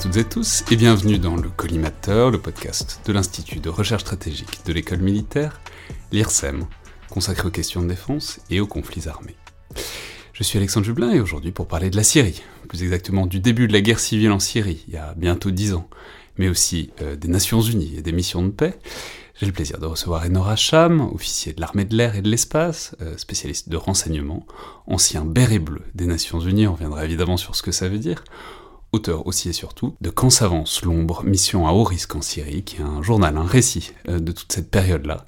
toutes et tous et bienvenue dans le Collimateur, le podcast de l'Institut de recherche stratégique de l'école militaire, l'IRSEM, consacré aux questions de défense et aux conflits armés. Je suis Alexandre Jublin et aujourd'hui pour parler de la Syrie, plus exactement du début de la guerre civile en Syrie, il y a bientôt dix ans, mais aussi euh, des Nations Unies et des missions de paix. J'ai le plaisir de recevoir Enora Cham, officier de l'armée de l'air et de l'espace, euh, spécialiste de renseignement, ancien béret bleu des Nations Unies, on reviendra évidemment sur ce que ça veut dire, auteur aussi et surtout de Quand s'avance l'ombre, mission à haut risque en Syrie, qui est un journal, un récit euh, de toute cette période-là,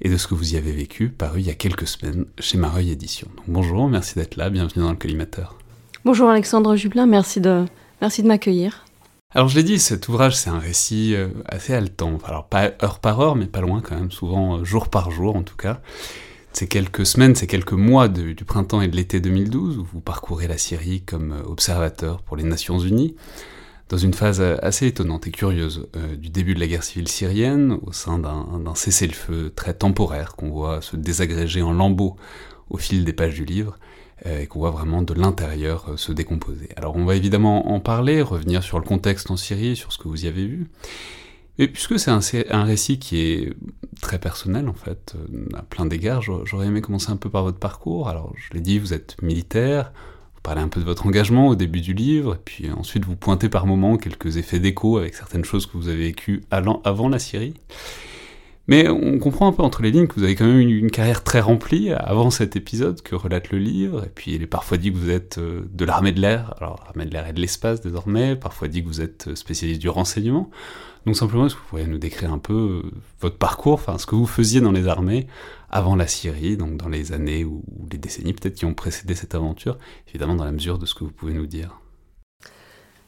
et de ce que vous y avez vécu, paru il y a quelques semaines chez Mareuil Édition. Donc bonjour, merci d'être là, bienvenue dans le collimateur. Bonjour Alexandre Jublin, merci de, merci de m'accueillir. Alors je l'ai dit, cet ouvrage c'est un récit euh, assez haletant, alors pas heure par heure, mais pas loin quand même, souvent euh, jour par jour en tout cas ces quelques semaines, ces quelques mois du printemps et de l'été 2012, où vous parcourez la Syrie comme euh, observateur pour les Nations Unies, dans une phase euh, assez étonnante et curieuse euh, du début de la guerre civile syrienne, au sein d'un cessez-le-feu très temporaire qu'on voit se désagréger en lambeaux au fil des pages du livre, et qu'on voit vraiment de l'intérieur se décomposer. Alors on va évidemment en parler, revenir sur le contexte en Syrie, sur ce que vous y avez vu, et puisque c'est un, récit qui est très personnel en fait, euh, à plein d'égards, j'aurais aimé commencer un peu par votre parcours. Alors je l'ai dit, vous êtes militaire, vous parlez un peu de votre engagement au début du livre, et puis ensuite vous pointez par moments quelques effets d'écho avec certaines choses que vous avez vécues avant la Syrie. Mais on comprend un peu entre les lignes que vous avez quand même une, une carrière très remplie avant cet épisode que relate le livre, et puis il est parfois dit que vous êtes euh, de l'armée de l'air, alors l'armée de l'air et de l'espace désormais, parfois dit que vous êtes spécialiste du renseignement. Donc simplement, est-ce que vous pourriez nous décrire un peu euh, votre parcours, enfin ce que vous faisiez dans les armées avant la Syrie, donc dans les années ou les décennies peut-être qui ont précédé cette aventure, évidemment dans la mesure de ce que vous pouvez nous dire?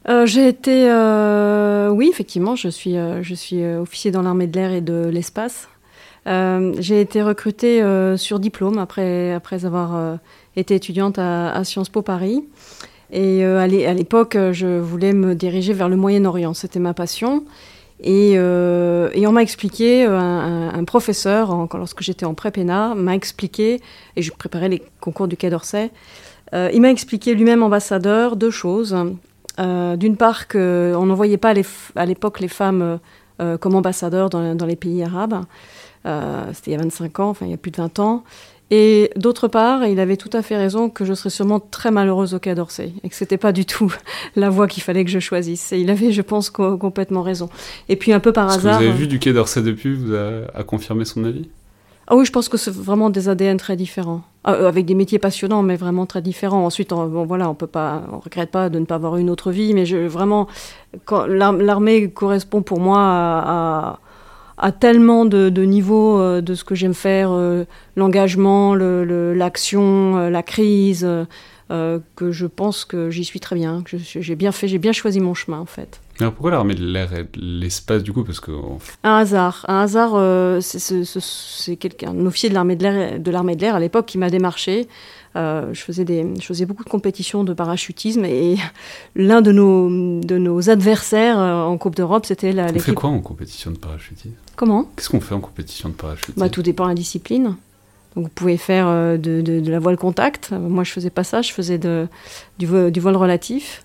Euh, j'ai été, euh, oui, effectivement, je suis, je suis officier dans l'armée de l'air et de l'espace. j'ai été recrutée sur diplôme après, après avoir été étudiante à, Sciences Po Paris. Et à l'époque, je voulais me diriger vers le Moyen-Orient. C'était ma passion. Et, euh, et, on m'a expliqué, un, un, professeur, en, lorsque j'étais en pré-PENA, m'a expliqué, et je préparais les concours du Quai d'Orsay, euh, il m'a expliqué lui-même ambassadeur deux choses. Euh, D'une part, qu'on n'envoyait pas à l'époque les femmes euh, comme ambassadeurs dans, les pays arabes. Euh, c'était il y a 25 ans, enfin il y a plus de 20 ans. Et d'autre part, il avait tout à fait raison que je serais sûrement très malheureuse au Quai d'Orsay et que c'était pas du tout la voie qu'il fallait que je choisisse. Et il avait, je pense, co complètement raison. Et puis un peu par hasard. Que vous avez vu du Quai d'Orsay depuis vous a, a, confirmé son avis? Ah oui, je pense que c'est vraiment des ADN très différents, euh, avec des métiers passionnants, mais vraiment très différents. Ensuite, on, bon voilà, on peut pas, on regrette pas de ne pas avoir une autre vie, mais je, vraiment, l'armée correspond pour moi à, à à tellement de, de niveaux euh, de ce que j'aime faire, euh, l'engagement, l'action, le, euh, la crise, que je pense que j'y suis très bien, que j'ai bien fait, j'ai bien choisi mon chemin en fait. Alors pourquoi l'armée de l'air et l'espace du coup? Parce que un hasard, un hasard, c'est quelqu'un, un officier de l'armée de l'air, de l'armée de l'air à l'époque qui m'a démarché. Euh, je faisais des, je faisais beaucoup de compétitions de parachutisme et l'un de nos de nos adversaires en Coupe d'Europe, c'était la. On fait quoi en compétition de parachutisme? Comment Qu'est-ce qu'on fait en compétition de parachutisme bah, tout dépend de la discipline. Donc vous pouvez faire euh, de, de, de, la voile contact. Moi, je faisais pas ça. Je faisais de, du, vol, du vol relatif.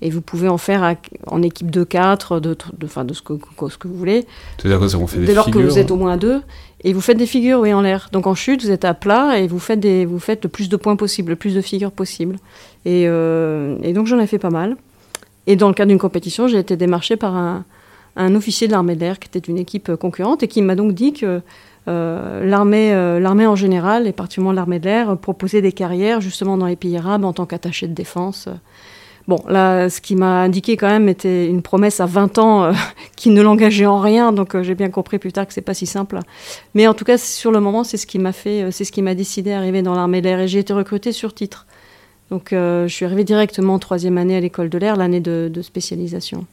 et vous pouvez en faire en équipe de 4, de, de, de ce, que, ce que vous voulez. C'est-à-dire qu'on fait des Dès lors figures que vous êtes au moins deux, et vous faites des figures oui, en l'air. Donc en chute, vous êtes à plat et vous faites, des, vous faites le plus de points possible, le plus de figures possible. Et, euh, et donc j'en ai fait pas mal. Et dans le cadre d'une compétition, j'ai été démarché par un, un officier de l'armée de l'air qui était une équipe concurrente et qui m'a donc dit que euh, l'armée, euh, l'armée en général, et particulièrement l'armée de l'air, proposait des carrières justement dans les pays arabes en tant qu'attaché de défense. Bon, là, ce qui m'a indiqué quand même était une promesse à 20 ans euh, qui ne l'engageait en rien, donc j'ai bien compris plus tard que c'est pas si simple. Mais en tout cas, sur le moment, c'est ce qui m'a fait, c'est ce qui m'a décidé à arriver dans l'armée de l'air et j'ai été recrutée sur titre. Donc, je suis arrivée directement en troisième année à l'école de l'air, l'année de spécialisation.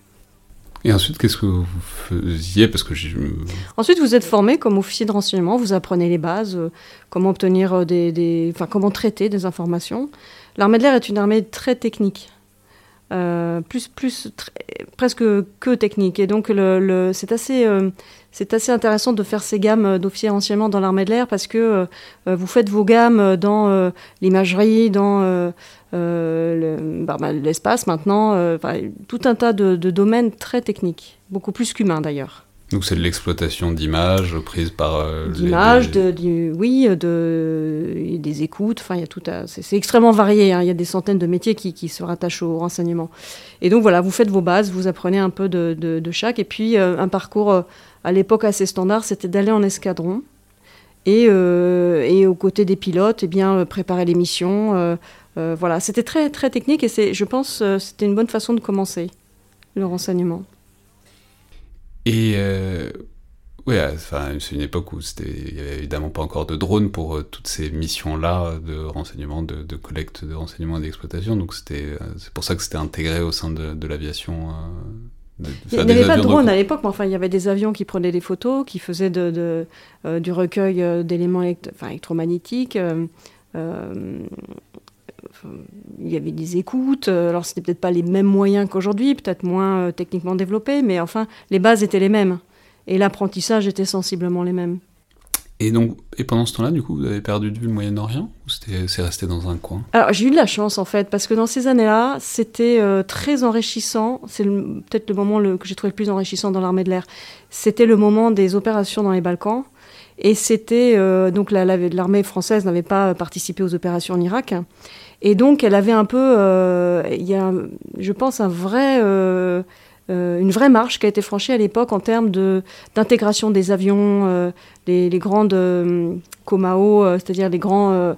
Et ensuite, qu'est-ce que vous faisiez Parce que Ensuite, vous êtes formé comme officier de renseignement, vous apprenez les bases, euh, comment obtenir euh, des, enfin, comment traiter des informations. L'armée de l'air est une armée très technique, euh, plus, presque que technique. Et donc, c'est assez, c'est assez intéressant de faire ces gammes d'officiers renseignement dans l'armée de l'air parce que vous faites vos gammes dans l'imagerie, dans euh, bah, bah, l'espace maintenant, euh, tout un tas de, domaines très techniques, beaucoup plus qu'humains d'ailleurs. Donc c'est de l'exploitation d'images prises par euh, d'images, de, oui, de, des écoutes. Enfin, il y a tout. C'est extrêmement varié. Hein. il y a des centaines de métiers qui, qui, se rattachent au renseignement. Et donc voilà, vous faites vos bases, vous apprenez un peu de, de chaque. Et puis un parcours à l'époque assez standard, c'était d'aller en escadron. Et, et, aux côtés des pilotes, eh bien, préparer les missions, euh, voilà, c'était très très technique et je pense, euh, c'était une bonne façon de commencer le renseignement. Et euh, oui, enfin, c'est une époque où il n'y avait évidemment pas encore de drones pour toutes ces missions-là de renseignement, de, collecte de renseignements et d'exploitation. Donc c'était, c'est pour ça que c'était intégré au sein de, l'aviation. il n'y avait pas de drone à l'époque, mais enfin, il y avait des avions qui prenaient des photos, qui faisaient de, du recueil d'éléments électromagnétiques il y avait des écoutes. Euh, alors, c'était peut-être pas les mêmes moyens qu'aujourd'hui, peut-être moins euh, techniquement développés, mais enfin, les bases étaient les mêmes. Et l'apprentissage était sensiblement les mêmes. Et donc, et pendant ce temps-là, du coup, vous avez perdu de vue le Moyen-Orient ou c'est resté dans un coin? Alors, j'ai eu de la chance, en fait, parce que dans ces années-là, c'était euh, très enrichissant. C'est peut-être le moment que j'ai trouvé le plus enrichissant dans l'armée de l'air. C'était le moment des opérations dans les Balkans. Et c'était. donc, l'armée française n'avait pas participé aux opérations en Irak. Et donc, elle avait un peu, euh, il y a, je pense, un vrai, euh, euh, une vraie marche qui a été franchie à l'époque en termes d'intégration des avions, les, les, grandes Comao, c'est-à-dire les grands,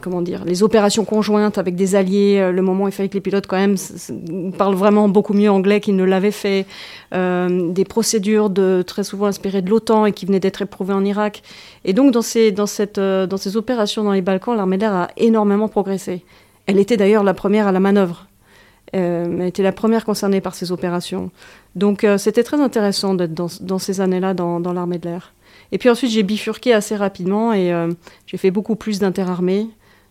comment dire, les opérations conjointes avec des alliés. le moment où il fallait que les pilotes quand même parlent vraiment beaucoup mieux anglais qu'ils ne l'avaient fait. des procédures très souvent inspirées de l'OTAN et qui venaient d'être éprouvées en Irak. Et donc, dans ces, euh, opérations dans les Balkans, l'armée de l'air a énormément progressé. Elle était d'ailleurs la première à la manœuvre. Euh, était la première concernée par ces opérations. Donc, euh, c'était très intéressant d'être dans, ces années-là dans, l'armée de l'air. Et puis ensuite, j'ai bifurqué assez rapidement et j'ai fait beaucoup plus d'interarmées,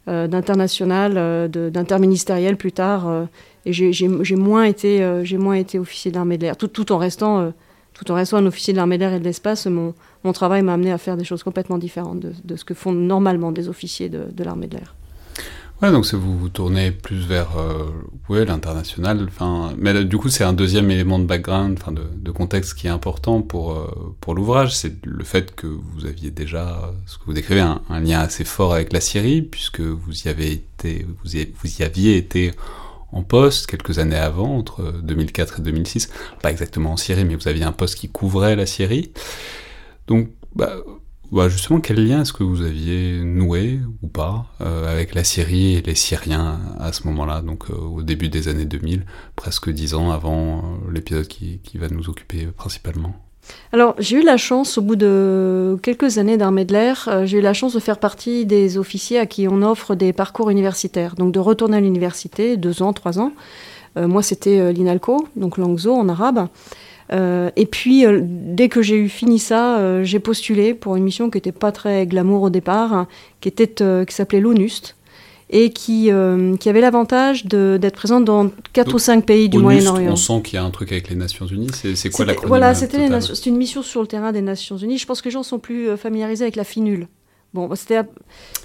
d'international, d'interministériel plus tard. et j'ai moins, été, j'ai moins été officier d'armée de l'air, tout, tout en restant tout en restant un officier de l'armée de l'air et de l'espace, mon, travail m'a amené à faire des choses complètement différentes de, de ce que font normalement des officiers de, de l'armée de l'air. Ouais, donc vous vous tournez plus vers euh, ouais, l'international. Mais du coup, c'est un deuxième élément de background, de, de, contexte qui est important pour euh, pour l'ouvrage, c'est le fait que vous aviez déjà, ce que vous décrivez, un, lien assez fort avec la Syrie, puisque vous y avez été, vous y aviez été en poste quelques années avant, entre 2004 et 2006, pas exactement en Syrie, mais vous aviez un poste qui couvrait la Syrie. Donc, bah, bah justement, quel lien est-ce que vous aviez noué ou pas euh, avec la Syrie et les Syriens à ce moment-là, donc euh, au début des années 2000, presque dix ans avant euh, l'épisode qui, va nous occuper principalement? Alors, j'ai eu la chance, au bout de quelques années d'armée de l'air, j'ai eu la chance de faire partie des officiers à qui on offre des parcours universitaires. Donc, de retourner à l'université, deux ans, trois ans. Moi, c'était euh, l'INALCO, donc Langzo en arabe. Et puis, dès que j'ai eu fini ça, j'ai postulé pour une mission qui n'était pas très glamour au départ, hein, qui, était, qui s'appelait l'ONUST et qui, euh, qui avait l'avantage d'être présente dans 4 ou 5 pays du Moyen-Orient. On sent qu'il y a un truc avec les Nations Unies. C'est quoi la Voilà, c'était une mission sur le terrain des Nations Unies. Je pense que les gens sont plus euh, familiarisés avec la FINUL Bon, bah, c'était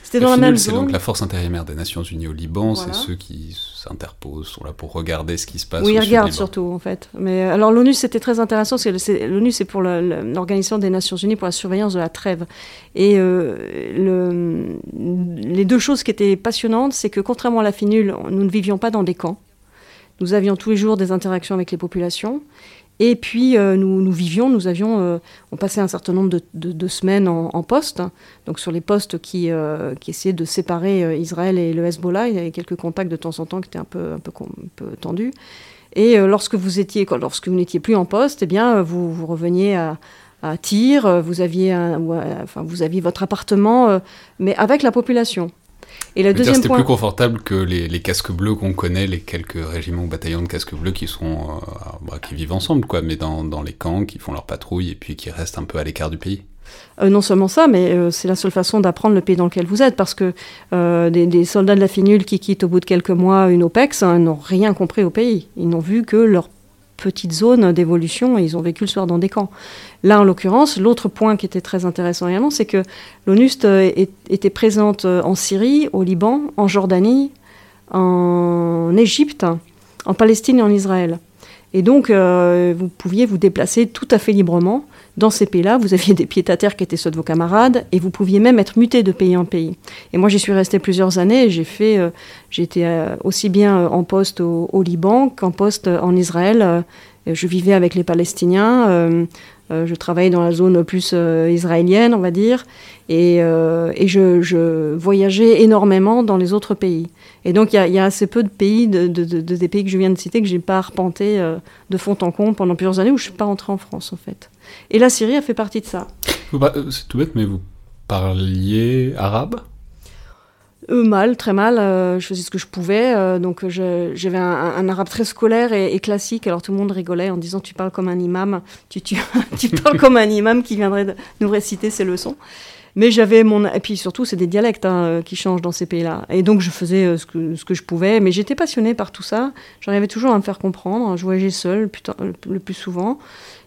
c'était dans la, même zone. C'est donc la force intérimaire des Nations Unies au Liban, c'est ceux qui s'interposent, sont là pour regarder ce qui se passe. Oui, ils regardent surtout en fait. Mais alors l'ONU c'était très intéressant, l'ONU c'est pour l'organisation des Nations Unies pour la surveillance de la trêve. Et euh, le, les deux choses qui étaient passionnantes, c'est que contrairement à la FINUL, nous ne vivions pas dans des camps. Nous avions tous les jours des interactions avec les populations. Et puis, euh, nous, vivions, nous avions, euh, on passait un certain nombre de, semaines en, poste, donc sur les postes qui, euh, essayaient de séparer Israël et le Hezbollah. Il y avait quelques contacts de temps en temps qui étaient un peu, tendus. Et lorsque vous n'étiez plus en poste, eh bien, vous, reveniez à, à vous aviez votre appartement, mais avec la population. Et le deuxième C'était plus confortable que les, casques bleus qu'on connaît, les quelques régiments ou bataillons de casques bleus qui sont euh, bah, qui vivent ensemble, quoi, mais dans, dans, les camps, qui font leur patrouille et puis qui restent un peu à l'écart du pays. Euh, non seulement ça, mais euh, c'est la seule façon d'apprendre le pays dans lequel vous êtes, parce que des, soldats de la finule qui quittent au bout de quelques mois une OPEX hein, n'ont rien compris au pays. Ils n'ont vu que leur petite zone d'évolution et ils ont vécu le soir dans des camps. Là, en l'occurrence, l'autre point qui était très intéressant également, c'est que l'ONUST euh, était présente euh, en Syrie, au Liban, en Jordanie, en Égypte, en Palestine et en Israël. Et donc, euh, vous pouviez vous déplacer tout à fait librement dans ces pays-là, vous aviez des pieds-à-terre qui étaient ceux de vos camarades, et vous pouviez même être muté de pays en pays. Et moi, j'y suis resté plusieurs années, et j'ai fait, euh, j'étais euh, aussi bien euh, en poste au, Liban qu'en poste en Israël. je vivais avec les Palestiniens, je travaillais dans la zone plus israélienne, on va dire, et, je, voyageais énormément dans les autres pays. Et donc, il y, a assez peu de pays, de, de, de, des pays que je viens de citer, que j'ai pas arpenté de fond en comble pendant plusieurs années, où je suis pas rentrée en France, en fait. Et la Syrie a fait partie de ça. Euh, c'est tout bête, mais vous parliez arabe? Euh, mal, très mal. Euh, je faisais ce que je pouvais. donc j'avais un, arabe très scolaire et, classique. Alors tout le monde rigolait en disant tu parles comme un imam. Tu, tu, tu parles comme un imam qui viendrait nous réciter ses leçons. Mais j'avais mon. Et puis surtout, c'est des dialectes hein, qui changent dans ces pays-là. Et donc, je faisais euh, ce, que, ce que je pouvais. Mais j'étais passionnée par tout ça. J'arrivais toujours à me faire comprendre. Je voyageais seule le plus souvent.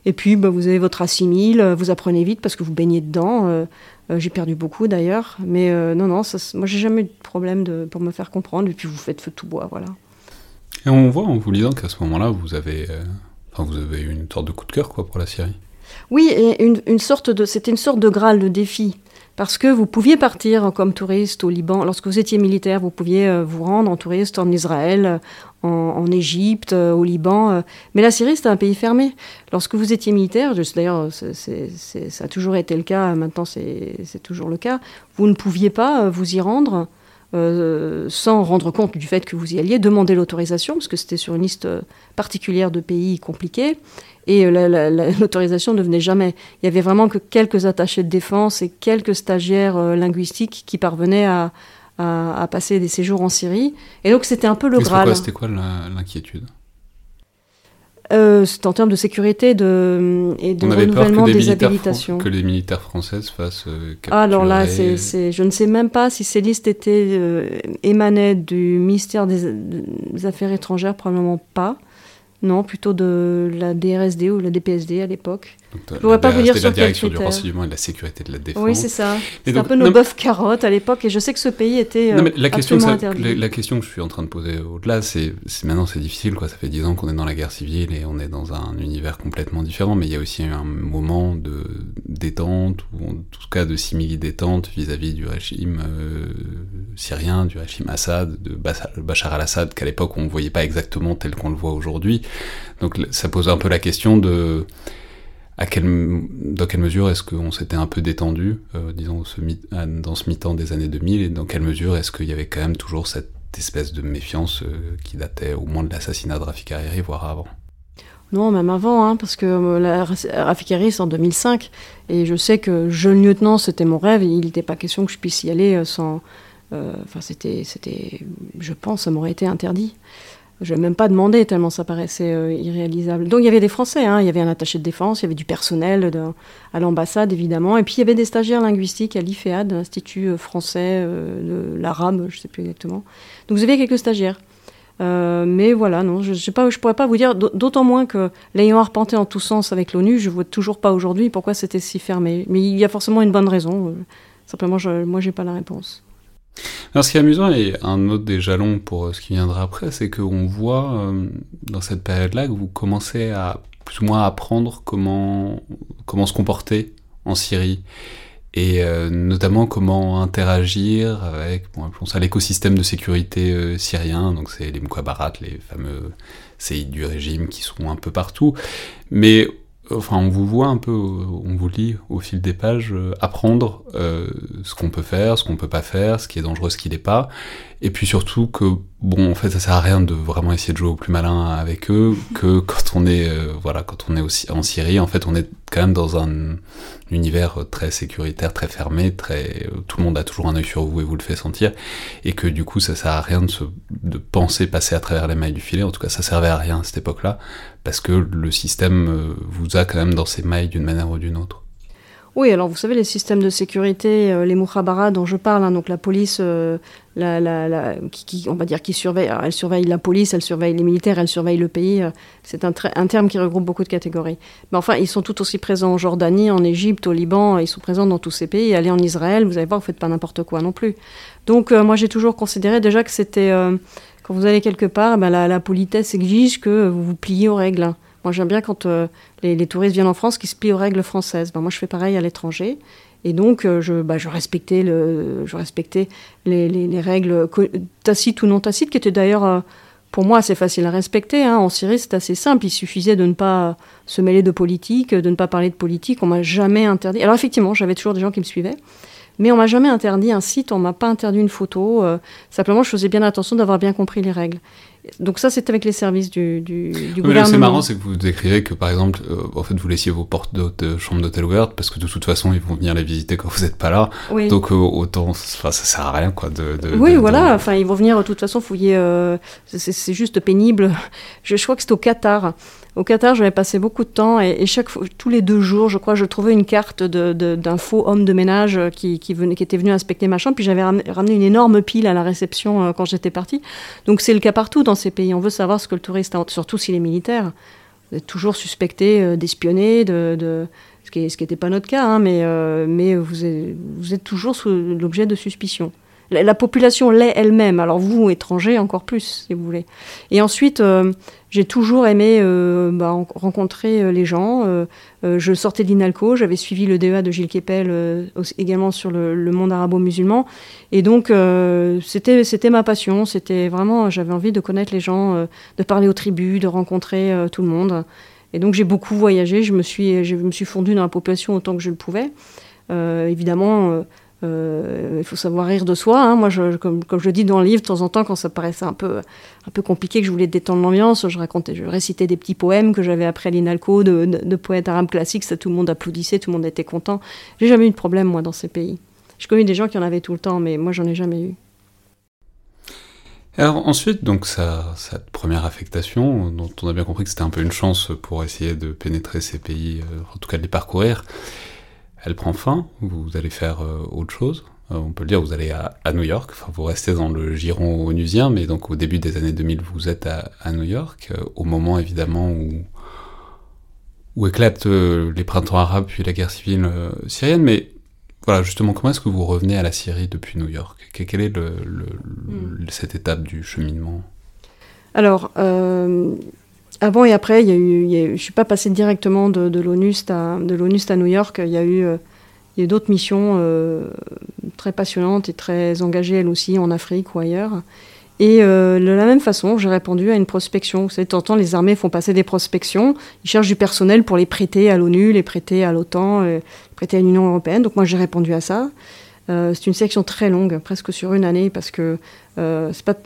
Et puis, bah, vous avez votre assimile, vous apprenez vite parce que vous baignez dedans. Euh, euh, j'ai perdu beaucoup d'ailleurs. Mais non, non, ça, moi, j'ai jamais eu de problème de, pour me faire comprendre. Et puis, vous faites feu de tout bois, voilà. Et on voit en vous lisant qu'à ce moment-là, vous avez, enfin, vous avez eu une sorte de coup de cœur quoi, pour la Syrie? Oui, et une, une sorte de, c'était une sorte de graal de défi parce que vous pouviez partir comme touriste au Liban. Lorsque vous étiez militaire, vous pouviez euh, vous rendre en touriste en Israël, en, Égypte, euh, au Liban. Euh. Mais la Syrie, c'était un pays fermé. Lorsque vous étiez militaire, d'ailleurs, ça a toujours été le cas, maintenant c'est toujours le cas, vous ne pouviez pas vous y rendre sans rendre compte du fait que vous y alliez, demander l'autorisation, parce que c'était sur une liste particulière de pays compliqués et euh, l'autorisation ne venait jamais. Il y avait vraiment que quelques attachés de défense et quelques stagiaires euh, linguistiques qui parvenaient à, passer des séjours en Syrie. Et donc c'était un peu le Graal. C'était quoi l'inquiétude? Euh, c'est en termes de sécurité de, et de renouvellement des, des habilitations. Que les militaires françaises fassent ah, Alors là, je ne sais même pas si ces listes étaient émanaient du ministère des Affaires étrangères, probablement pas. Non, plutôt de la DRSD ou la DPSD à l'époque. Je ne pourrais pas vous dire sur la direction du renseignement et de la sécurité de la défense. Oui, c'est ça. C'est un peu nos bœufs carottes à l'époque, et je sais que ce pays était non, mais la question que La, question que je suis en train de poser au-delà, c'est maintenant c'est difficile, quoi. Ça fait dix ans qu'on est dans la guerre civile et on est dans un univers complètement différent, mais il y a aussi un moment de détente, ou en tout cas de simili-détente vis-à-vis du régime euh, syrien, du régime Assad, de Bachar al-Assad, qu'à l'époque on ne voyait pas exactement tel qu'on le voit aujourd'hui. Donc ça pose un peu la question de dans quelle mesure est-ce qu'on s'était un peu détendu, euh, disons, dans ce mi-temps des années 2000, et dans quelle mesure est-ce qu'il y avait quand même toujours cette espèce de méfiance euh, qui datait au moins de l'assassinat de Rafik Hariri, voire avant? Non, même avant, hein, parce que euh, Rafik Hariri, c'est en 2005, et je sais que jeune lieutenant, c'était mon rêve, et il n'était pas question que je puisse y aller sans... Enfin, c'était, c'était, je pense, ça m'aurait été interdit. Je n'ai même pas demandé tellement ça paraissait euh, irréalisable. Donc il y avait des Français, hein. il y avait un attaché de défense, il y avait du personnel à l'ambassade évidemment, et puis il y avait des stagiaires linguistiques à l'IFEAD, l'Institut euh, français euh, de l'arabe, je ne sais plus exactement. Donc vous aviez quelques stagiaires. mais voilà, non, je ne pourrais pas vous dire, d'autant moins que l'ayant arpenté en tous sens avec l'ONU, je ne vois toujours pas aujourd'hui pourquoi c'était si fermé. Mais il y a forcément une bonne raison. Simplement, je, moi, j'ai pas la réponse. Alors, ce qui est amusant et un autre des jalons pour ce qui viendra après, c'est qu'on voit dans cette période-là que vous commencez à plus ou moins apprendre comment comment se comporter en Syrie et euh, notamment comment interagir avec bon, l'écosystème de sécurité euh, syrien, donc c'est les Mukhabarat, les fameux séides du régime qui sont un peu partout, mais enfin on vous voit un peu, on vous lit au fil des pages euh, apprendre ce qu'on peut faire, ce qu'on peut pas faire, ce qui est dangereux, ce qui l'est pas, et puis surtout que bon en fait ça sert à rien de vraiment essayer de jouer au plus malin avec eux, que quand on est voilà quand on est aussi en Syrie en fait on est quand même dans un univers très sécuritaire, très fermé, très tout le monde a toujours un œil sur vous et vous le fait sentir, et que du coup ça sert à rien de, se, de penser passer à travers les mailles du filet. En tout cas, ça servait à rien à cette époque-là, parce que le système euh, vous a quand même dans ses mailles d'une manière ou d'une autre. Oui, alors vous savez, les systèmes de sécurité, euh, les Mukhabara dont je parle, hein, donc la police, euh, qui, on va dire, qui surveille, elle surveille la police, elle surveille les militaires, elle surveille le pays. Euh, c'est un, terme qui regroupe beaucoup de catégories. Mais enfin, ils sont tout aussi présents en Jordanie, en Égypte, au Liban, ils sont présents dans tous ces pays. Allez en Israël, vous allez voir, vous faites pas n'importe quoi non plus. Donc moi, j'ai toujours considéré déjà que c'était, quand vous allez quelque part, ben, la, la politesse exige que vous vous pliez aux règles. Moi, j'aime bien quand euh, les, touristes viennent en France qui se plient aux règles françaises. Ben, moi, je fais pareil à l'étranger. Et donc, euh, je, bah, je, respectais, les, règles tacites ou non tacites, qui étaient d'ailleurs, euh, pour moi, assez faciles à respecter. Hein. En Syrie, c'est assez simple. Il suffisait de ne pas se mêler de politique, de ne pas parler de politique. On m'a jamais interdit. Alors, effectivement, j'avais toujours des gens qui me suivaient. Mais on m'a jamais interdit un site, on m'a pas interdit une photo. simplement, je faisais bien attention d'avoir bien compris les règles. Donc ça, c'est avec les services du, du, du gouvernement. C'est marrant, c'est que vous décrivez que, par exemple, euh, en fait, vous laissiez vos portes de, chambre d'hôtel ouvertes parce que de toute façon, ils vont venir les visiter quand vous n'êtes pas là. Donc euh, autant, enfin, ça sert à rien, quoi. De, oui, voilà. Enfin, ils vont venir de toute façon fouiller. Euh, c'est juste pénible. Je, je crois que c'était au Qatar. Au Qatar, j'avais passé beaucoup de temps et, chaque tous les deux jours, je crois, je trouvais une carte d'un faux homme de ménage qui, qui, venait, qui était venu inspecter ma chambre. Puis j'avais ramené une énorme pile à la réception euh, quand j'étais partie. Donc c'est le cas partout dans ces pays. On veut savoir ce que le touriste a, surtout s'il est militaire. Vous êtes toujours suspecté euh, d'espionner, de, ce qui n'était pas notre cas, hein, mais, euh, mais vous, êtes, vous êtes toujours l'objet de suspicion. La, population l'est elle-même, alors vous, étrangers, encore plus, si vous voulez. Et ensuite, j'ai toujours aimé euh, bah, rencontrer euh, les gens. Euh, je sortais de l'INALCO, j'avais suivi le DEA de Gilles Kepel également sur le, monde arabo-musulman. Et donc, c'était, c'était ma passion. C'était vraiment, j'avais envie de connaître les gens, de parler aux tribus, de rencontrer tout le monde. Et donc, j'ai beaucoup voyagé. Je me suis, je me suis fondue dans la population autant que je le pouvais. évidemment, euh, il faut savoir rire de soi. Hein. Moi, je, comme, je dis dans le livre, de temps en temps, quand ça paraissait un peu, un peu compliqué, que je voulais détendre l'ambiance, je racontais, je récitais des petits poèmes que j'avais appris à l'INALCO, de, poètes arabes classiques, ça, tout le monde applaudissait, tout le monde était content. J'ai jamais eu de problème, moi, dans ces pays. Je connais des gens qui en avaient tout le temps, mais moi, j'en ai jamais eu. Ensuite, donc sa, première affectation, dont on a bien compris que c'était un peu une chance pour essayer de pénétrer ces pays, euh, en tout cas de les parcourir, elle prend fin, vous allez faire euh, autre chose. Euh, on peut le dire, vous allez à, New York, enfin, vous restez dans le giron onusien, mais donc au début des années 2000, vous êtes à, New York, euh, au moment évidemment où, où éclatent les printemps arabes puis la guerre civile syrienne, mais voilà, justement, comment est-ce que vous revenez à la Syrie depuis New York? Quelle est le, hmm. cette étape du cheminement? Alors, avant et après, il y suis pas passée directement de, de l'ONUST à, New York. Il y a eu, euh, d'autres missions euh, très passionnantes et très engagées, elles aussi, en Afrique ou ailleurs. Et euh, de la même façon, j'ai répondu à une prospection. Vous savez, de temps, les armées font passer des prospections. Ils cherchent du personnel pour les prêter à l'ONU, les prêter à l'OTAN, les prêter à l'Union européenne. Donc moi, j'ai répondu à ça. C'est une sélection très longue, presque sur une année, parce que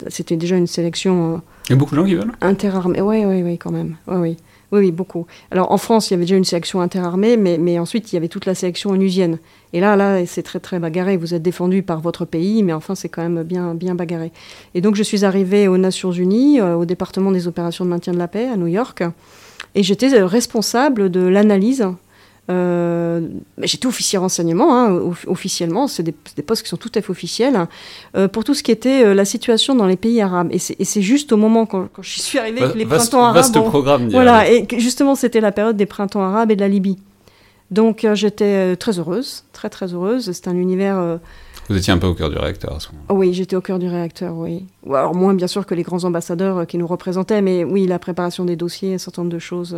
c'était déjà une sélection il y a beaucoup de gens qui veulent? Interarmée, oui, oui, oui, quand même. Oui, oui. Oui, oui, beaucoup. Alors en France, il y avait déjà une sélection interarmée, mais, mais ensuite il y avait toute la sélection onusienne. Et là, là, c'est très très bagarré. Vous êtes défendu par votre pays, mais enfin c'est quand même bien bien bagarré. Et donc je suis arrivée aux Nations Unies, euh, au département des opérations de maintien de la paix à New York, et j'étais euh, responsable de l'analyse euh, j'étais officier renseignement, hein, officiellement, c'est des, postes qui sont tout à fait officiels, euh, pour tout ce qui était euh, la situation dans les pays arabes. Et c'est juste au moment quand, quand je suis arrivée que les printemps arabes. Vaste programme. Voilà, et justement, c'était la période des printemps arabes et de la Libye. Donc j'étais très heureuse, très très heureuse. C'est un univers vous étiez un peu au cœur du réacteur à ce moment Oui, j'étais au cœur du réacteur, oui. Alors moins bien sûr que les grands ambassadeurs qui nous représentaient, mais oui, la préparation des dossiers, un certain nombre de choses.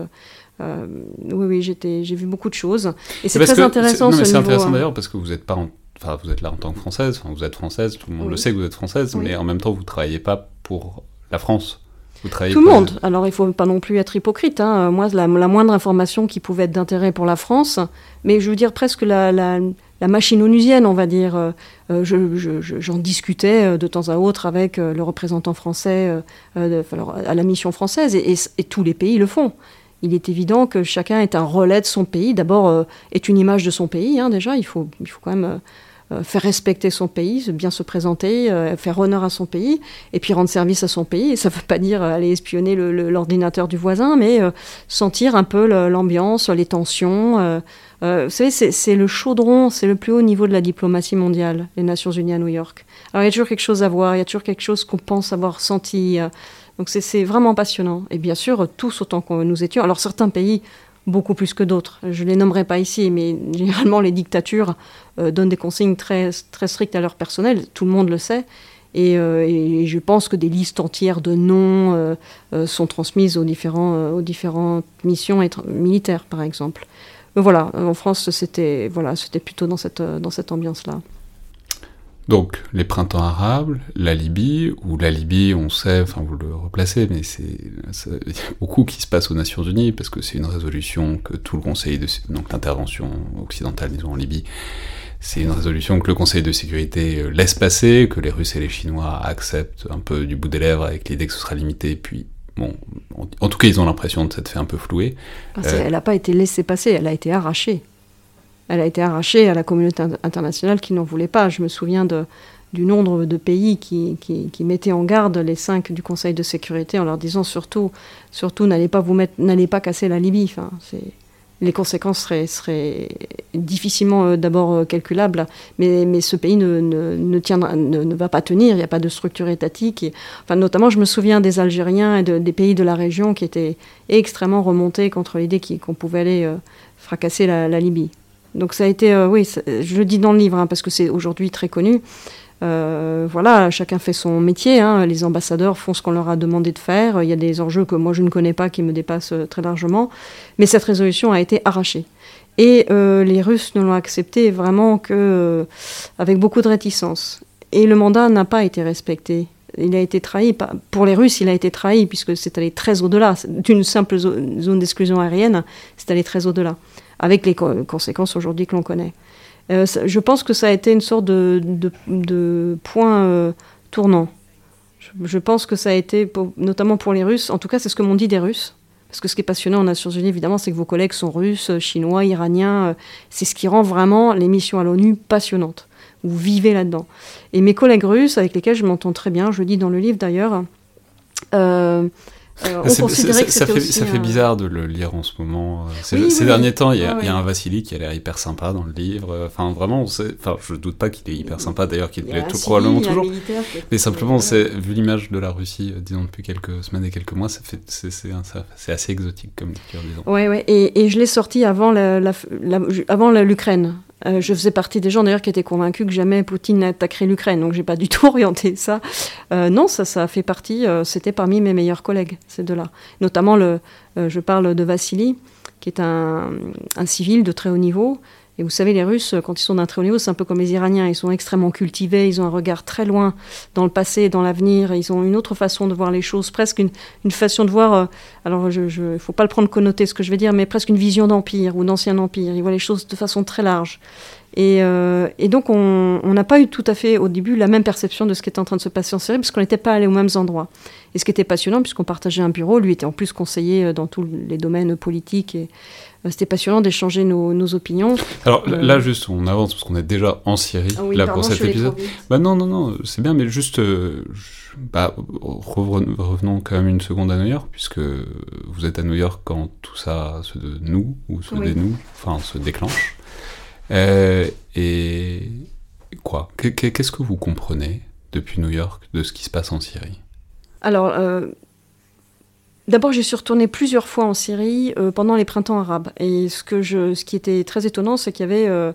Euh, oui, oui, j'étais, j'ai vu beaucoup de choses. Et c'est très intéressant ce C'est intéressant hein. d'ailleurs parce que vous êtes pas Enfin, vous êtes là en tant que française, enfin, vous êtes française, tout le monde le sait que vous êtes française, mais en même temps, vous ne travaillez pas pour la France. Vous travaillez tout le monde. Alors, il faut pas non plus être hypocrite. Hein. Moi, la, moindre information qui pouvait être d'intérêt pour la France, mais je veux dire presque la, la, la machine onusienne, on va dire. Euh, euh, j'en discutais euh, de temps à autre avec le représentant français à la mission française, et, tous les pays le font. Il est évident que chacun est un relais de son pays. D'abord, est une image de son pays, hein, déjà. Il faut, il faut quand même faire respecter son pays, bien se présenter, faire honneur à son pays, et puis rendre service à son pays. Ça ne veut pas dire aller espionner l'ordinateur du voisin, mais sentir un peu l'ambiance, les tensions, euh, vous savez, c'est le chaudron, c'est le plus haut niveau de la diplomatie mondiale, les Nations Unies à New York. Alors il y a toujours quelque chose à voir, il y a toujours quelque chose qu'on pense avoir senti. Euh. donc c'est vraiment passionnant. Et bien sûr, tous autant que nous étions. Alors certains pays, beaucoup plus que d'autres. Je ne les nommerai pas ici, mais généralement les dictatures euh, donnent des consignes très, très strictes à leur personnel, tout le monde le sait. Et, et je pense que des listes entières de noms sont transmises aux, différents, aux différentes missions militaires, par exemple voilà, en France, c'était voilà, plutôt dans cette, dans cette ambiance-là. Donc, les printemps arabes, la Libye, ou la Libye, on sait, enfin vous le replacez, mais c'est il y beaucoup qui se passe aux Nations Unies, parce que c'est une résolution que tout le Conseil de... donc l'intervention occidentale, disons, en Libye, c'est une résolution que le Conseil de sécurité euh, laisse passer, que les Russes et les Chinois acceptent un peu du bout des lèvres avec l'idée que ce sera limité, puis Bon, en, tout cas, ils ont l'impression de s'être fait un peu flouer. Ah, elle n'a pas été laissée passer, elle a été arrachée. Elle a été arrachée à la communauté internationale qui n'en voulait pas. Je me souviens du nombre de pays qui, mettaient en garde les cinq du Conseil de sécurité en leur disant surtout, surtout n'allez pas vous mettre, n'allez pas casser la Libye. Les conséquences seraient, difficilement euh, d'abord euh, calculables, mais, ce pays ne, va pas tenir, il n'y a pas de structure étatique. Notamment, je me souviens des Algériens et des pays de la région qui étaient extrêmement remontés contre l'idée qu'on pouvait aller euh, fracasser la, Libye. Donc ça a été, oui, je le dis dans le livre, hein, parce que c'est aujourd'hui très connu, euh, voilà, chacun fait son métier. Hein. Les ambassadeurs font ce qu'on leur a demandé de faire. Il y a des enjeux que moi je ne connais pas qui me dépassent euh, très largement. Mais cette résolution a été arrachée. Et euh, les Russes ne l'ont acceptée vraiment que avec beaucoup de réticence. Et le mandat n'a pas été respecté. Il a été trahi. Pour les Russes, il a été trahi puisque c'est allé très au-delà d'une simple zone d'exclusion aérienne. C'est allé très au-delà, avec les conséquences aujourd'hui que l'on connaît. Euh, je pense que ça a été une sorte de, point euh, tournant. Je, pense que ça a été, notamment pour les Russes, en tout cas c'est ce que m'ont dit des Russes, parce que ce qui est passionnant aux Nations Unies, évidemment, c'est que vos collègues sont russes, chinois, iraniens, euh, c'est ce qui rend vraiment les missions à l'ONU passionnantes. Vous vivez là-dedans. Et mes collègues russes, avec lesquels je m'entends très bien, je le dis dans le livre d'ailleurs, euh, ça, fait, bizarre de le lire en ce moment. Euh, ces derniers temps, il y, a, un Vassili qui a l'air hyper sympa dans le livre. Enfin, vraiment, enfin, je doute pas qu'il est hyper sympa d'ailleurs, qu'il l'est tout probablement toujours. Mais simplement, c'est vu l'image de la Russie, euh, disons depuis quelques semaines et quelques mois, ça fait, c'est assez exotique comme lecture, disons. Ouais, ouais. Et, et je l'ai sorti avant la, avant l'Ukraine. Euh, je faisais partie des gens d'ailleurs qui étaient convaincus que jamais Poutine n'attaquerait l'Ukraine, donc j'ai pas du tout orienté ça. Euh, non, ça, ça fait partie, euh, c'était parmi mes meilleurs collègues, ces deux-là. Notamment, le, je parle de Vassili, qui est un, civil de très haut niveau, et vous savez, les Russes, quand ils sont d'un très haut niveau, c'est un peu comme les Iraniens. Ils sont extrêmement cultivés, ils ont un regard très loin dans le passé, dans l'avenir. Ils ont une autre façon de voir les choses, presque une, une façon de voir. Euh, alors, il ne faut pas le prendre connoté ce que je vais dire, mais presque une vision d'empire ou d'ancien empire. Ils voient les choses de façon très large. Et, euh, et donc, on n'a pas eu tout à fait au début la même perception de ce qui était en train de se passer en Syrie, parce qu'on n'était pas allé aux mêmes endroits. Et ce qui était passionnant, puisqu'on partageait un bureau, lui était en plus conseiller euh, dans tous les domaines politiques et c'était passionnant d'échanger nos, opinions. Alors euh, là, juste, on avance parce qu'on est déjà en Syrie ah là pour cet épisode. Bah non, non, non, c'est bien, mais juste, euh, bah, revenons quand même une seconde à New York, puisque vous êtes à New York quand tout ça se noue ou se dénoue, enfin se déclenche. et quoi? Qu'est-ce que vous comprenez depuis New York de ce qui se passe en Syrie? Alors, D'abord, j'y suis retournée plusieurs fois en Syrie pendant les printemps arabes. Et ce, que je, ce qui était très étonnant, c'est qu'il y avait